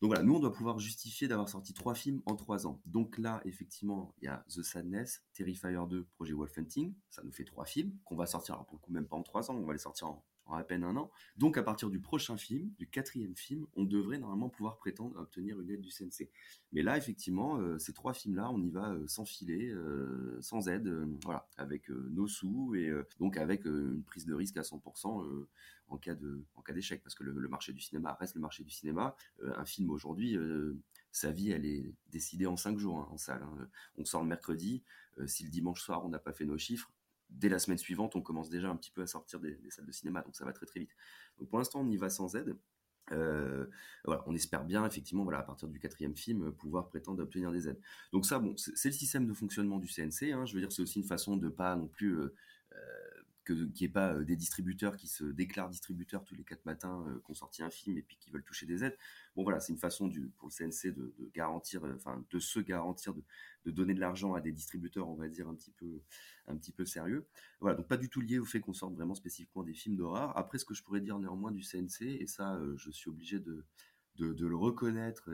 Donc voilà, nous on doit pouvoir justifier d'avoir sorti trois films en trois ans. Donc là, effectivement, il y a The Sadness, Terrifier 2, Projet Wolf Hunting, ça nous fait trois films qu'on va sortir, alors pour le coup même pas en trois ans, on va les sortir en, à peine un an. Donc à partir du prochain film, du quatrième film, on devrait normalement pouvoir prétendre obtenir une aide du CNC. Mais là, effectivement, ces trois films-là, on y va sans filet, sans aide, voilà, avec nos sous et donc avec une prise de risque à 100% en cas de en cas d'échec parce que le, marché du cinéma reste le marché du cinéma. un film aujourd'hui, sa vie, elle est décidée en cinq jours hein, en salle. Hein. On sort le mercredi. Euh, si le dimanche soir, on n'a pas fait nos chiffres, dès la semaine suivante, on commence déjà un petit peu à sortir des, salles de cinéma. Donc ça va très très vite. Donc pour l'instant, on y va sans aide. Euh, voilà, on espère bien effectivement, voilà, à partir du quatrième film, pouvoir prétendre obtenir des aides. Donc ça, bon, c'est le système de fonctionnement du CNC. Hein. je veux dire, c'est aussi une façon de pas non plus euh, qu'il n'y ait pas euh, des distributeurs qui se déclarent distributeurs tous les quatre matins, euh, qui ont sorti un film et puis qui veulent toucher des aides. Bon voilà, c'est une façon du, pour le CNC de, garantir, euh, enfin de se garantir, de, donner de l'argent à des distributeurs, on va dire un petit peu, un petit peu sérieux. Voilà, donc pas du tout lié au fait qu'on sorte vraiment spécifiquement des films d'horreur. Après, ce que je pourrais dire néanmoins du CNC, et ça, je suis obligé de, de, le reconnaître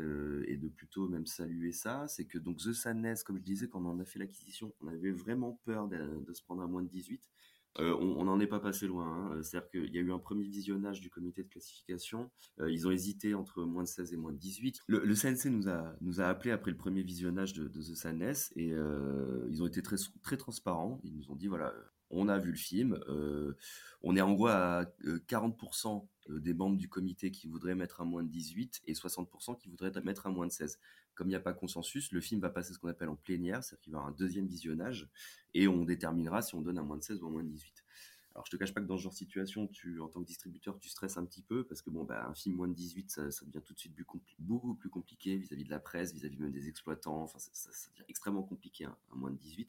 et de plutôt même saluer ça, c'est que donc The Sadness, comme je disais, quand on en a fait l'acquisition, on avait vraiment peur de, de, se prendre à moins de 18. Euh, on n'en est pas passé loin. Hein. Euh, c'est-à-dire qu'il y a eu un premier visionnage du comité de classification. Euh, ils ont hésité entre moins de 16 et moins de 18. Le, CNC nous a, nous appelé après le premier visionnage de, The Sadness et ils ont été très, très transparents. Ils nous ont dit voilà, on a vu le film. on est en gros à 40% des membres du comité qui voudraient mettre un moins de 18 et 60% qui voudraient mettre un moins de 16 comme il n'y a pas consensus, le film va passer ce qu'on appelle en plénière, c'est-à-dire qu'il va y avoir un deuxième visionnage, et on déterminera si on donne un moins de 16 ou un moins de 18. Alors je te cache pas que dans ce genre de situation, tu, en tant que distributeur, tu stresses un petit peu, parce que bon, bah, un film moins de 18, ça, devient tout de suite beaucoup plus compliqué vis-à-vis de la presse, vis-à-vis même des exploitants, enfin ça, devient extrêmement compliqué, un moins de 18.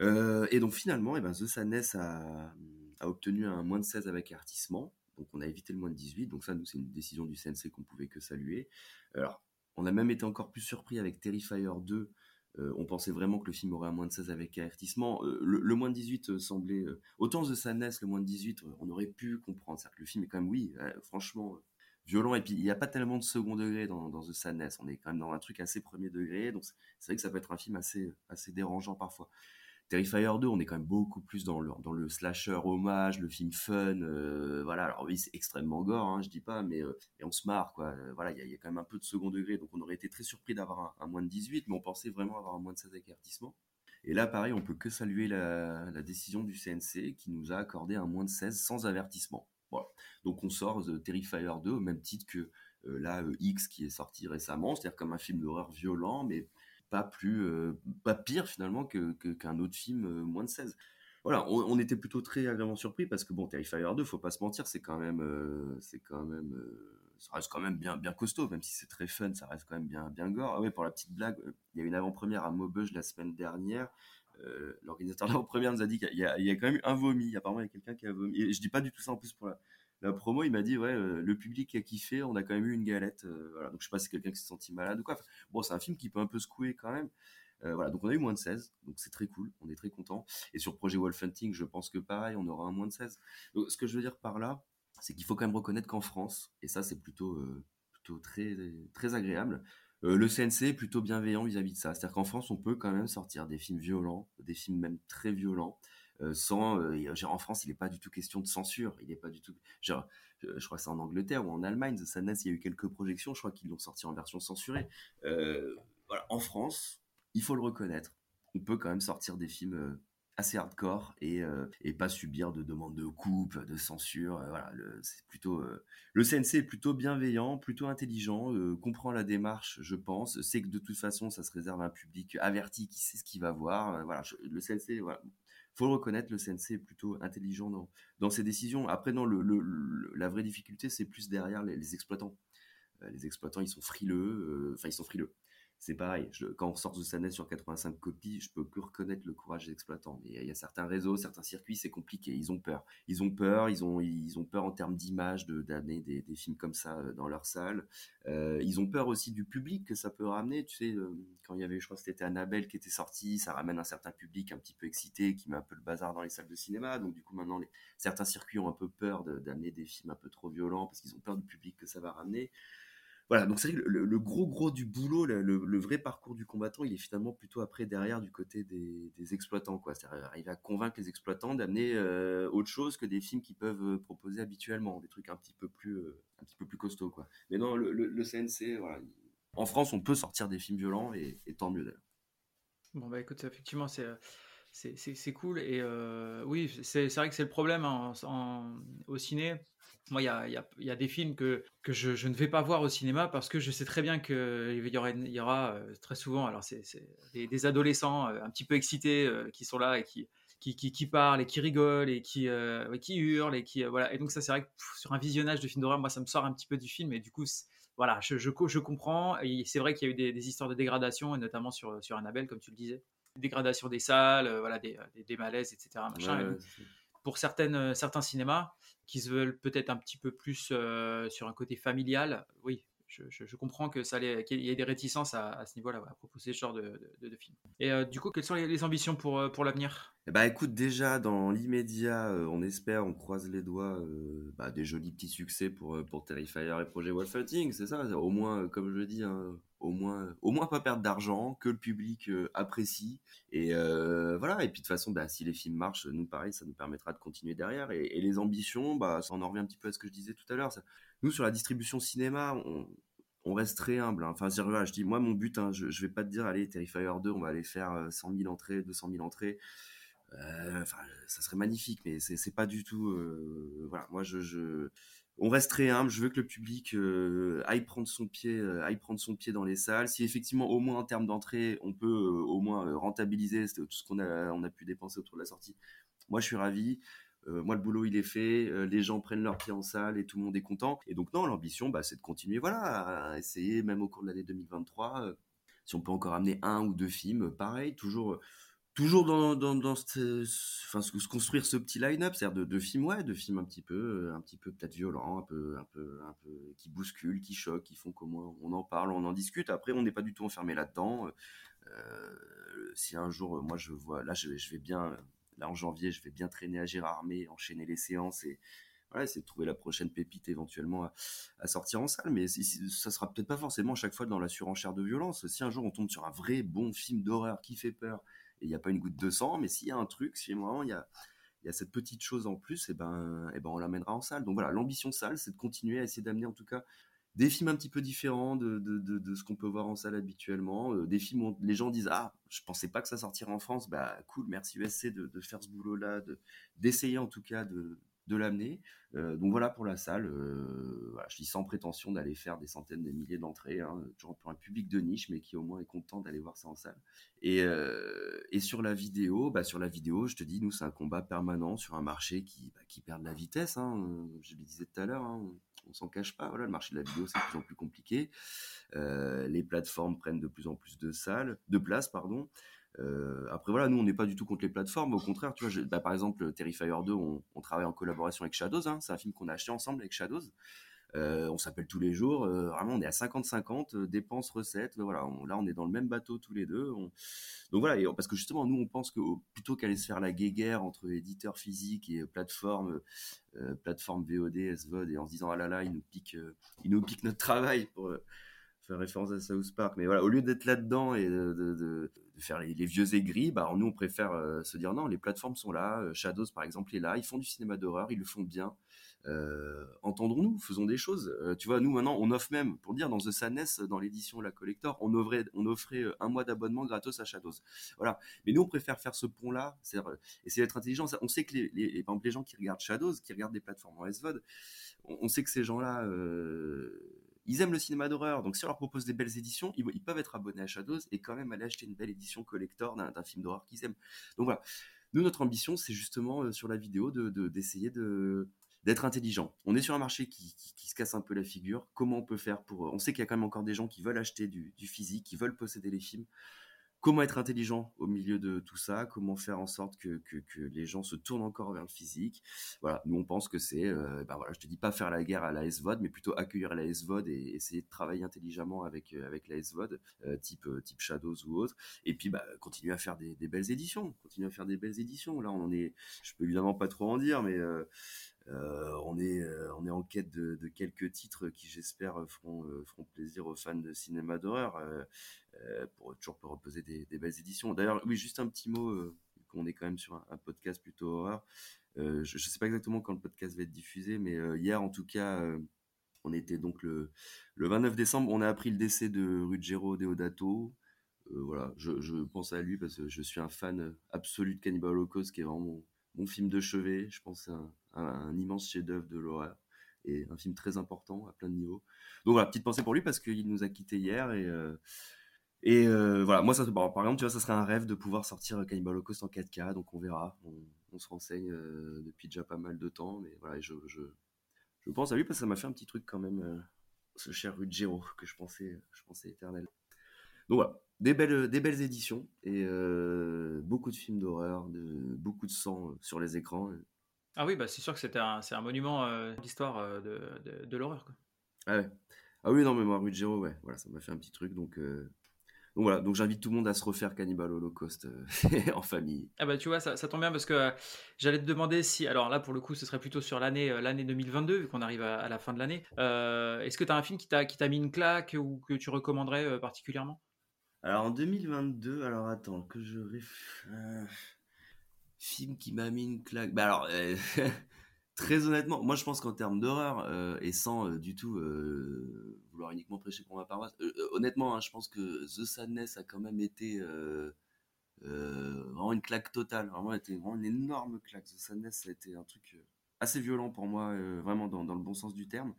Euh, et donc finalement, eh ben, The Sadness a, a, obtenu un moins de 16 avec avertissement, donc on a évité le moins de 18, donc ça nous c'est une décision du CNC qu'on pouvait que saluer. Alors on a même été encore plus surpris avec Terrifier 2. Euh, on pensait vraiment que le film aurait un moins de 16 avec avertissement. Euh, le, moins de 18 euh, semblait... autant The Sadness, le moins de 18, on aurait pu comprendre. C'est-à-dire que le film est quand même, oui, franchement, violent. Et puis, il n'y a pas tellement de second degré dans, The Sadness. On est quand même dans un truc assez premier degré. Donc, c'est vrai que ça peut être un film assez, assez dérangeant parfois. Terrifier 2, on est quand même beaucoup plus dans le, dans le slasher hommage, le film fun. Euh, voilà, alors oui, c'est extrêmement gore, hein, je dis pas, mais euh, on se marre, quoi. Euh, voilà, il y, a quand même un peu de second degré, donc on aurait été très surpris d'avoir un, moins de 18, mais on pensait vraiment avoir un moins de 16 avec avertissement. Et là, pareil, on peut que saluer la, décision du CNC qui nous a accordé un moins de 16 sans avertissement. Voilà. Donc on sort The Terrifier 2 au même titre que la X qui est sorti récemment, c'est-à-dire comme un film d'horreur violent, mais pas plus, pas pire finalement que, qu'un autre film moins de 16. Voilà, on, était plutôt très agréablement surpris parce que bon, Terrifier 2, faut pas se mentir, c'est quand même, c'est quand même, ça reste quand même bien, bien costaud, même si c'est très fun, ça reste quand même bien, bien gore. Ah ouais, pour la petite blague, il y a une avant-première à Maubeuge la semaine dernière. l'organisateur de l'avant-première nous a dit qu'il y a, il y a quand même eu un vomi. Apparemment, il y a quelqu'un qui a vomi. Je dis pas du tout ça en plus pour la, la promo, il m'a dit ouais, euh, le public a kiffé, on a quand même eu une galette. Euh, voilà, donc je sais pas si quelqu'un qui s'est senti malade ou quoi. bon, c'est un film qui peut un peu secouer quand même. Euh, voilà, donc on a eu moins de 16, donc c'est très cool, on est très content. Et sur projet Wolf Hunting, je pense que pareil, on aura un moins de 16. Donc ce que je veux dire par là, c'est qu'il faut quand même reconnaître qu'en France, et ça c'est plutôt, plutôt très, très agréable, le CNC est plutôt bienveillant vis-à-vis -vis de ça. C'est-à-dire qu'en France, on peut quand même sortir des films violents, des films même très violents. Euh, sans euh, en France il n'est pas du tout question de censure il n'est pas du tout je, crois que c'est en Angleterre ou en Allemagne The Sadness il y a eu quelques projections je crois qu'ils l'ont sorti en version censurée euh, en France il faut le reconnaître on peut quand même sortir des films assez hardcore et, pas subir de demandes de coupe, de censure. voilà, c'est plutôt le CNC est plutôt bienveillant, plutôt intelligent, comprend la démarche, je pense, sait que de toute façon ça se réserve à un public averti qui sait ce qu'il va voir. voilà, le CNC, faut le reconnaître, le CNC est plutôt intelligent dans, dans ses décisions. Après, non, la vraie difficulté, c'est plus derrière les, exploitants. Euh, les exploitants, ils sont frileux, euh, enfin, ils sont frileux c'est pareil. quand on sort de Sanet sur 85 copies, je peux que reconnaître le courage des exploitants. Mais il y a certains réseaux, certains circuits, c'est compliqué. Ils ont peur. Ils ont peur. Ils ont, ils ont peur en termes d'image de d'amener des, films comme ça euh, dans leur salle. Euh, ils ont peur aussi du public que ça peut ramener. Tu sais, euh, quand il y avait, je crois que c'était Annabelle qui était sortie, ça ramène un certain public un petit peu excité, qui met un peu le bazar dans les salles de cinéma. Donc du coup, maintenant, certains circuits ont un peu peur d'amener des films un peu trop violents parce qu'ils ont peur du public que ça va ramener. Voilà, donc c'est vrai que le, gros gros du boulot, le, vrai parcours du combattant, il est finalement plutôt après derrière du côté des, exploitants, quoi. C'est-à-dire arriver à convaincre les exploitants d'amener euh, autre chose que des films qu'ils peuvent euh, proposer habituellement, des trucs un petit peu plus euh, un petit peu plus costauds, quoi. Mais non, le, CNC, voilà, en France, on peut sortir des films violents et, tant mieux d'ailleurs. Bon bah écoute, effectivement, c'est c'est cool et oui, c'est vrai que c'est le problème au ciné moi, il y a, des films que, je, ne vais pas voir au cinéma parce que je sais très bien qu'il y aura, euh, très souvent alors c'est, des, des, adolescents euh, un petit peu excités euh, qui sont là et qui, parlent et qui rigolent et qui, hurlent. Et, qui, voilà. et donc, ça, c'est vrai que sur un visionnage de film d'horreur, moi, ça me sort un petit peu du film. Et du coup, voilà, je, comprends. C'est vrai qu'il y a eu des, histoires de dégradation, et notamment sur Annabelle, comme tu le disais. Dégradation des salles, voilà, des, des, malaises, etc. Machin, pour certaines, certains cinémas, qui se veulent peut-être un petit peu plus euh, sur un côté familial, oui, je, comprends que ça qu'il y ait des réticences à, ce niveau-là, à proposer ce genre de, de, film. Et euh, du coup, quelles sont les, ambitions pour, euh, pour l'avenir? Bah écoute, déjà dans l'immédiat, on espère, on croise les doigts, bah, des jolis petits succès pour, pour Terrifier et Projet Wolfhunting, c'est ça, au moins, comme je le dis, hein, au moins, au moins pas perdre d'argent, que le public euh, apprécie. Et euh, voilà. Et puis de toute façon, bah, si les films marchent, nous pareil, ça nous permettra de continuer derrière. Et, les ambitions, bah, ça en revient un petit peu à ce que je disais tout à l'heure. Nous sur la distribution cinéma, on, reste très humble. Hein. Enfin, je, dis, moi, mon but, hein, je, je vais pas te dire, allez, Terrifier 2, on va aller faire 100 euh, 000 entrées, 200 000 entrées. enfin, ça serait magnifique, mais c'est pas du tout. voilà, moi, je, on reste très humble. Je veux que le public euh, aille prendre son pied, euh, aille prendre son pied dans les salles. Si effectivement, au moins en termes d'entrée, on peut euh, au moins rentabiliser tout ce qu'on a, on a pu dépenser autour de la sortie. Moi, je suis ravi. moi, le boulot, il est fait. les gens prennent leur pied en salle et tout le monde est content. Et donc, non, l'ambition, bah, c'est de continuer, voilà, à essayer, même au cours de l'année 2023, si on peut encore amener un ou deux films, pareil, toujours toujours dans, dans, dans enfin, se construire ce petit line-up, c'est-à-dire de, films, ouais, de films un petit peu, un petit peu peut-être violents, un peu, un peu, un peu, qui bousculent, qui choquent, qui font comment on en parle, on en discute. Après, on n'est pas du tout enfermé là-dedans. Euh, si un jour, moi, je vois, là, je, vais bien, là en janvier, je vais bien traîner à Gérardmer, enchaîner les séances et voilà, essayer de trouver la prochaine pépite éventuellement à, sortir en salle. Mais ça sera peut-être pas forcément chaque fois dans la surenchère de violence. Si un jour on tombe sur un vrai bon film d'horreur qui fait peur il n'y a pas une goutte de sang, mais s'il y a un truc, si vraiment il y a, y a cette petite chose en plus, et eh ben, et eh ben on l'amènera en salle. Donc voilà, l'ambition salle, c'est de continuer à essayer d'amener en tout cas des films un petit peu différents de, de, ce qu'on peut voir en salle habituellement, euh, des films où les gens disent ah je pensais pas que ça sortirait en France, bah cool, merci USC de, de faire ce boulot là, d'essayer en tout cas de, de l'amener. Euh, donc voilà pour la salle. Euh, je dis sans prétention d'aller faire des centaines de milliers d'entrées, hein, toujours pour un public de niche, mais qui au moins est content d'aller voir ça en salle. Et, euh, sur la vidéo, bah sur la vidéo, je te dis, nous c'est un combat permanent sur un marché qui, bah, qui perd de la vitesse. Hein, je le disais tout à l'heure. Hein, on s'en cache pas. Voilà, le marché de la vidéo c'est de plus en plus compliqué. les plateformes prennent de plus en plus de salles, de place, pardon. Euh, après voilà, nous on n'est pas du tout contre les plateformes, au contraire, tu vois, bah, par exemple Terrifier 2, on, travaille en collaboration avec Shadows, hein, c'est un film qu'on a acheté ensemble avec Shadows. Euh, on s'appelle tous les jours, euh, vraiment on est à 50-50, dépenses, recettes, voilà, là on est dans le même bateau tous les deux. Donc voilà, parce que justement nous on pense que plutôt qu'aller se faire la guéguerre entre éditeurs physiques et plateformes, plateforme VOD, SVOD, et en se disant ah là là, ils nous piquent, ils nous piquent notre travail pour faire référence à South Park, mais voilà, au lieu d'être là-dedans et de, faire les, vieux aigris, bah, nous on préfère euh, se dire non, les plateformes sont là, euh, Shadows par exemple est là, ils font du cinéma d'horreur, ils le font bien. Euh, entendons-nous, faisons des choses. tu vois, nous maintenant, on offre même, pour dire, dans The Sadness, dans l'édition La Collector, on offrait, on offrait un mois d'abonnement gratos à Shadows. Voilà. Mais nous, on préfère faire ce pont-là, essayer d'être intelligent. On sait que les, gens qui regardent Shadows, qui regardent des plateformes en SVOD, on sait que ces gens-là, ils aiment le cinéma d'horreur, donc si on leur propose des belles éditions, ils, peuvent être abonnés à Shadows et quand même aller acheter une belle édition collector d'un film d'horreur qu'ils aiment. Donc voilà. Nous, notre ambition, c'est justement euh, sur la vidéo d'essayer de, d'être intelligent. On est sur un marché qui, se casse un peu la figure. Comment on peut faire pour... On sait qu'il y a quand même encore des gens qui veulent acheter du, du physique, qui veulent posséder les films comment être intelligent au milieu de tout ça, comment faire en sorte que, les gens se tournent encore vers le physique. Voilà, nous on pense que c'est, euh, ben voilà, je te dis pas faire la guerre à la SVOD, mais plutôt accueillir la SVOD et essayer de travailler intelligemment avec euh, avec la SVOD, euh, type type Shadows ou autre. Et puis bah, continuer à faire des, belles éditions, continuer à faire des belles éditions. Là on est, je peux évidemment pas trop en dire, mais on, est, on est en quête de, quelques titres qui, j'espère, feront, feront plaisir aux fans de cinéma d'horreur pour toujours pour reposer des, belles éditions. D'ailleurs, oui, juste un petit mot, qu'on est quand même sur un, podcast plutôt horreur. je ne sais pas exactement quand le podcast va être diffusé, mais hier, en tout cas, on était donc le, le 29 décembre, on a appris le décès de Ruggero Deodato. Euh, voilà, je, pense à lui parce que je suis un fan absolu de Cannibal Holocaust, qui est vraiment mon, film de chevet. Je pense à un, immense chef-d'œuvre de l'horreur et un film très important à plein de niveaux. Donc voilà, petite pensée pour lui parce qu'il nous a quittés hier et euh, et euh, voilà, moi ça, par exemple, tu vois, ça serait un rêve de pouvoir sortir Cannibal Holocaust en 4K, donc on verra, on, se renseigne depuis déjà pas mal de temps, mais voilà, je, je, je pense à lui parce que ça m'a fait un petit truc quand même, ce cher Ruggiero que je pensais, je pensais éternel. Donc voilà, des belles, des belles éditions et euh, beaucoup de films d'horreur, beaucoup de sang euh, sur les écrans. Ah oui, bah c'est sûr que c'est un, un, monument euh, d'histoire de, de, de l'horreur. Ah, ouais. ah oui, non, mais moi, Ruggiero, ouais, voilà, ça m'a fait un petit truc, donc donc voilà, donc j'invite tout le monde à se refaire Cannibal Holocaust euh, en famille. Ah bah tu vois, ça, tombe bien parce que euh, j'allais te demander si, alors là pour le coup ce serait plutôt sur l'année euh, l'année 2022 vu qu'on arrive à, la fin de l'année. Est-ce que tu as un film qui t'a mis une claque ou que tu recommanderais particulièrement? Alors en 2022, alors attends que je film qui m'a mis une claque. Bah alors Très honnêtement, moi je pense qu'en termes d'horreur, euh, et sans euh, du tout euh, vouloir uniquement prêcher pour ma paroisse, honnêtement, hein, je pense que The Sadness a quand même été vraiment une claque totale, vraiment, vraiment une énorme claque. The Sadness, a été un truc assez violent pour moi, vraiment dans, dans, le bon sens du terme.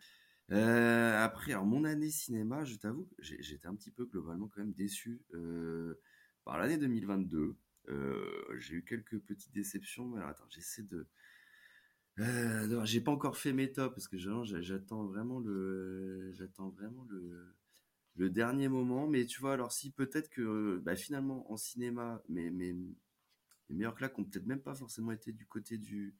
après, alors mon année cinéma, je t'avoue, j'étais un petit peu globalement quand même déçu par l'année 2022. j'ai eu quelques petites déceptions, mais alors attends, j'essaie de euh, j'ai pas encore fait mes tops parce que j'attends vraiment le, j'attends vraiment le, dernier moment. Mais tu vois, alors si peut-être que bah, finalement en cinéma, mais, mais les meilleurs claques ont peut-être même pas forcément été du côté du,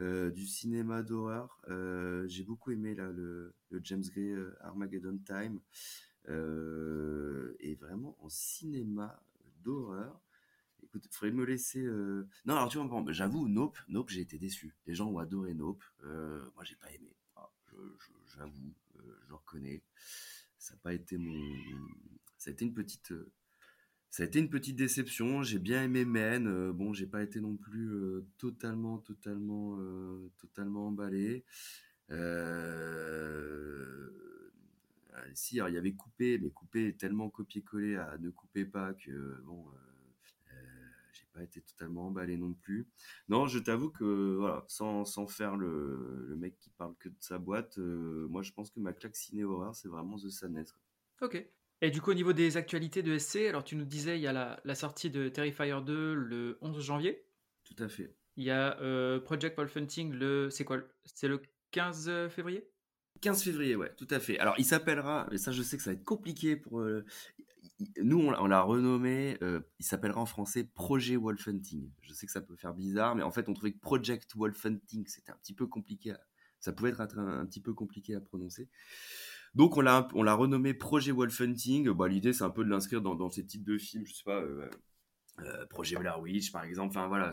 euh, du cinéma d'horreur. Euh, j'ai beaucoup aimé là le, le James Gray euh, Armageddon Time. et vraiment en cinéma d'horreur, écoute, faudrait me laisser. Euh, non, alors tu vois, j'avoue, Nope, Nope, j'ai été déçu. Les gens ont adoré Nope. Euh, moi, j'ai pas aimé. Ah, j'avoue, euh, je, reconnais. Ça n'a pas été mon. Ça a été une petite. Ça a été une petite déception. J'ai bien aimé Men. bon, j'ai pas été non plus totalement, totalement, totalement emballé. si, il y avait coupé, mais coupé tellement copié-collé à ne coupez pas que bon pas été totalement emballé non plus. Non, je t'avoue que voilà, sans, sans faire le, le, mec qui parle que de sa boîte, euh, moi je pense que ma claque ciné horreur, c'est vraiment The Sadness. Ok. Et du coup, au niveau des actualités de SC, alors tu nous disais, il y a la, la sortie de Terrifier 2 le 11 janvier. Tout à fait. Il y a euh, Project Wolf Hunting, le, c'est quoi C'est le 15 février? 15 février, ouais, tout à fait. Alors, il s'appellera, mais ça, je sais que ça va être compliqué pour. Euh, nous, on, l'a renommé, euh, il s'appellera en français Projet Wolf Hunting. Je sais que ça peut faire bizarre, mais en fait, on trouvait que Project Wolf Hunting, c'était un petit peu compliqué. ça pouvait être un, petit peu compliqué à prononcer. Donc, on l'a, renommé Projet Wolf Hunting. Bah, l'idée, c'est un peu de l'inscrire dans, ces types de films, je sais pas. Euh, euh, projet Blair Witch par exemple enfin voilà,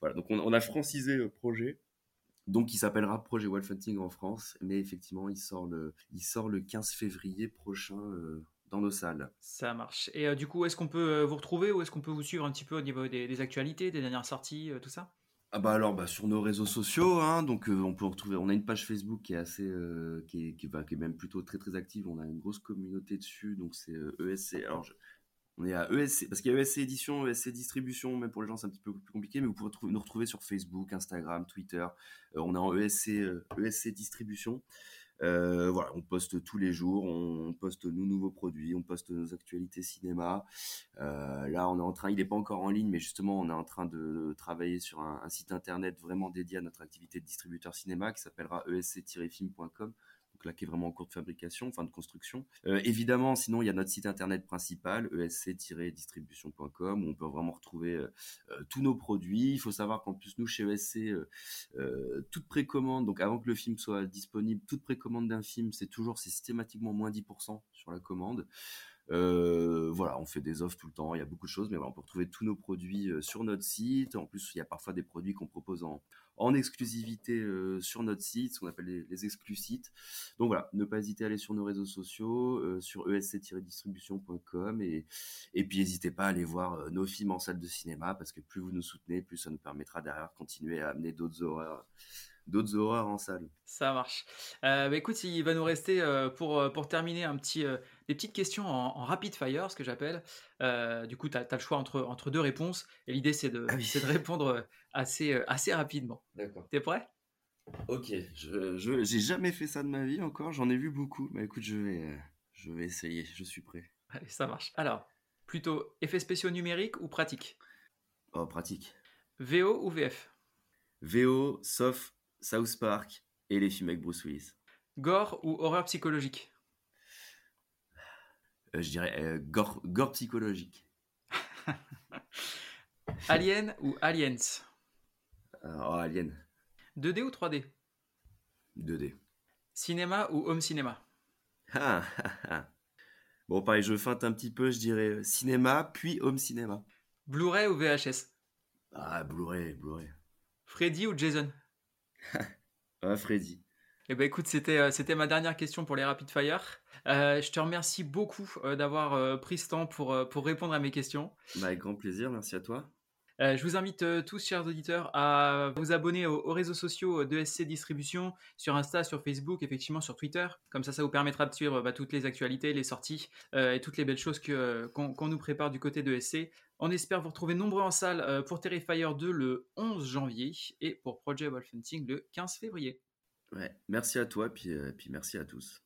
voilà donc on, a francisé le projet donc il s'appellera Projet Wolf Hunting en France mais effectivement il sort le il sort le 15 février prochain dans nos salles. Ça marche. Et euh, du coup, est-ce qu'on peut euh, vous retrouver ou est-ce qu'on peut vous suivre un petit peu au niveau des, actualités, des dernières sorties, euh, tout ça? Ah bah alors bah sur nos réseaux sociaux hein, donc on peut retrouver on a une page Facebook qui est assez qui, est, qui, qui, est même plutôt très très active. On a une grosse communauté dessus donc c'est ESC e alors on est à ESC parce qu'il y a ESC édition ESC distribution même pour les gens c'est un petit peu plus compliqué mais vous pouvez nous retrouver sur Facebook Instagram Twitter. On est en ESC ESC distribution euh, voilà, on poste tous les jours, on poste nos nouveaux produits, on poste nos actualités cinéma. Euh, là, on est en train, il n'est pas encore en ligne, mais justement, on est en train de travailler sur un, un site internet vraiment dédié à notre activité de distributeur cinéma qui s'appellera esc-film.com donc là qui est vraiment en cours de fabrication, enfin de construction. Euh, évidemment, sinon il y a notre site internet principal, esc-distribution.com, où on peut vraiment retrouver euh, euh, tous nos produits. Il faut savoir qu'en plus nous chez ESC, toute précommande, donc avant que le film soit disponible, toute précommande d'un film, c'est toujours c'est systématiquement moins 10% sur la commande. voilà, on fait des offres tout le temps, il y a beaucoup de choses, mais on peut retrouver tous nos produits sur notre site. En plus, il y a parfois des produits qu'on propose en, en exclusivité euh, sur notre site, ce qu'on appelle les, les sites. Donc voilà, ne pas hésiter à aller sur nos réseaux sociaux, euh, sur esc-distribution.com et, et puis n'hésitez pas à aller voir euh, nos films en salle de cinéma parce que plus vous nous soutenez, plus ça nous permettra derrière de continuer à amener d'autres horreurs d'autres horreurs en salle. Ça marche. Euh, bah écoute, il va nous rester euh, pour, pour terminer un petit, des petites questions en, rapid fire, ce que j'appelle. du coup, tu as, le choix entre, entre deux réponses et l'idée c'est de, ah de répondre assez, assez rapidement. D'accord. T'es prêt? Ok, je, j'ai jamais fait ça de ma vie encore, j'en ai vu beaucoup. Mais écoute, je vais, je vais essayer, je suis prêt. Allez, ça marche. Alors, plutôt effets spéciaux numériques ou pratiques? Oh, pratique. VO ou VF VO, sauf South Park et les films avec Bruce Willis. Gore ou horreur psychologique? Euh, Je dirais euh, gore, gore psychologique. Alien ou Aliens? euh, Oh, Alien. 2D ou 3D 2D. Cinéma ou home cinéma? Ah, ah, ah. Bon, pareil, je feinte un petit peu, je dirais cinéma, puis home cinéma. Blu-ray ou VHS Ah, Blu-ray, Blu-ray. Freddy ou Jason? Ah, Freddy. Eh ben écoute, c'était euh, c'était ma dernière question pour les rapid fire. Euh, je te remercie beaucoup euh, d'avoir pris ce temps pour pour répondre à mes questions. Bah, avec grand plaisir, merci à toi. Je vous invite tous, chers auditeurs, à vous abonner aux, réseaux sociaux de SC Distribution, sur Insta, sur Facebook, effectivement sur Twitter. Comme ça, ça vous permettra de suivre bah, toutes les actualités, les sorties et toutes les belles choses qu'on nous prépare du côté de SC. On espère vous retrouver nombreux en salle euh, pour Terrifier 2 le 11 janvier et pour Project Wolf Hunting le 15 février. Merci à toi, euh, puis merci à tous.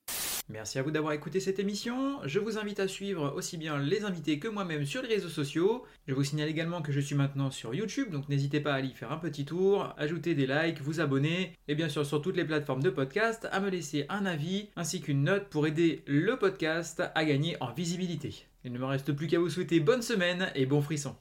Merci à vous d'avoir écouté cette émission. Je vous invite à suivre aussi bien les invités que moi-même sur les réseaux sociaux. Je vous signale également que je suis maintenant sur YouTube, donc n'hésitez pas à aller faire un petit tour, ajouter des likes, vous abonner, et bien sûr sur toutes les plateformes de podcast, à me laisser un avis ainsi qu'une note pour aider le podcast à gagner en visibilité. Il ne me reste plus qu'à vous souhaiter bonne semaine et bon frisson.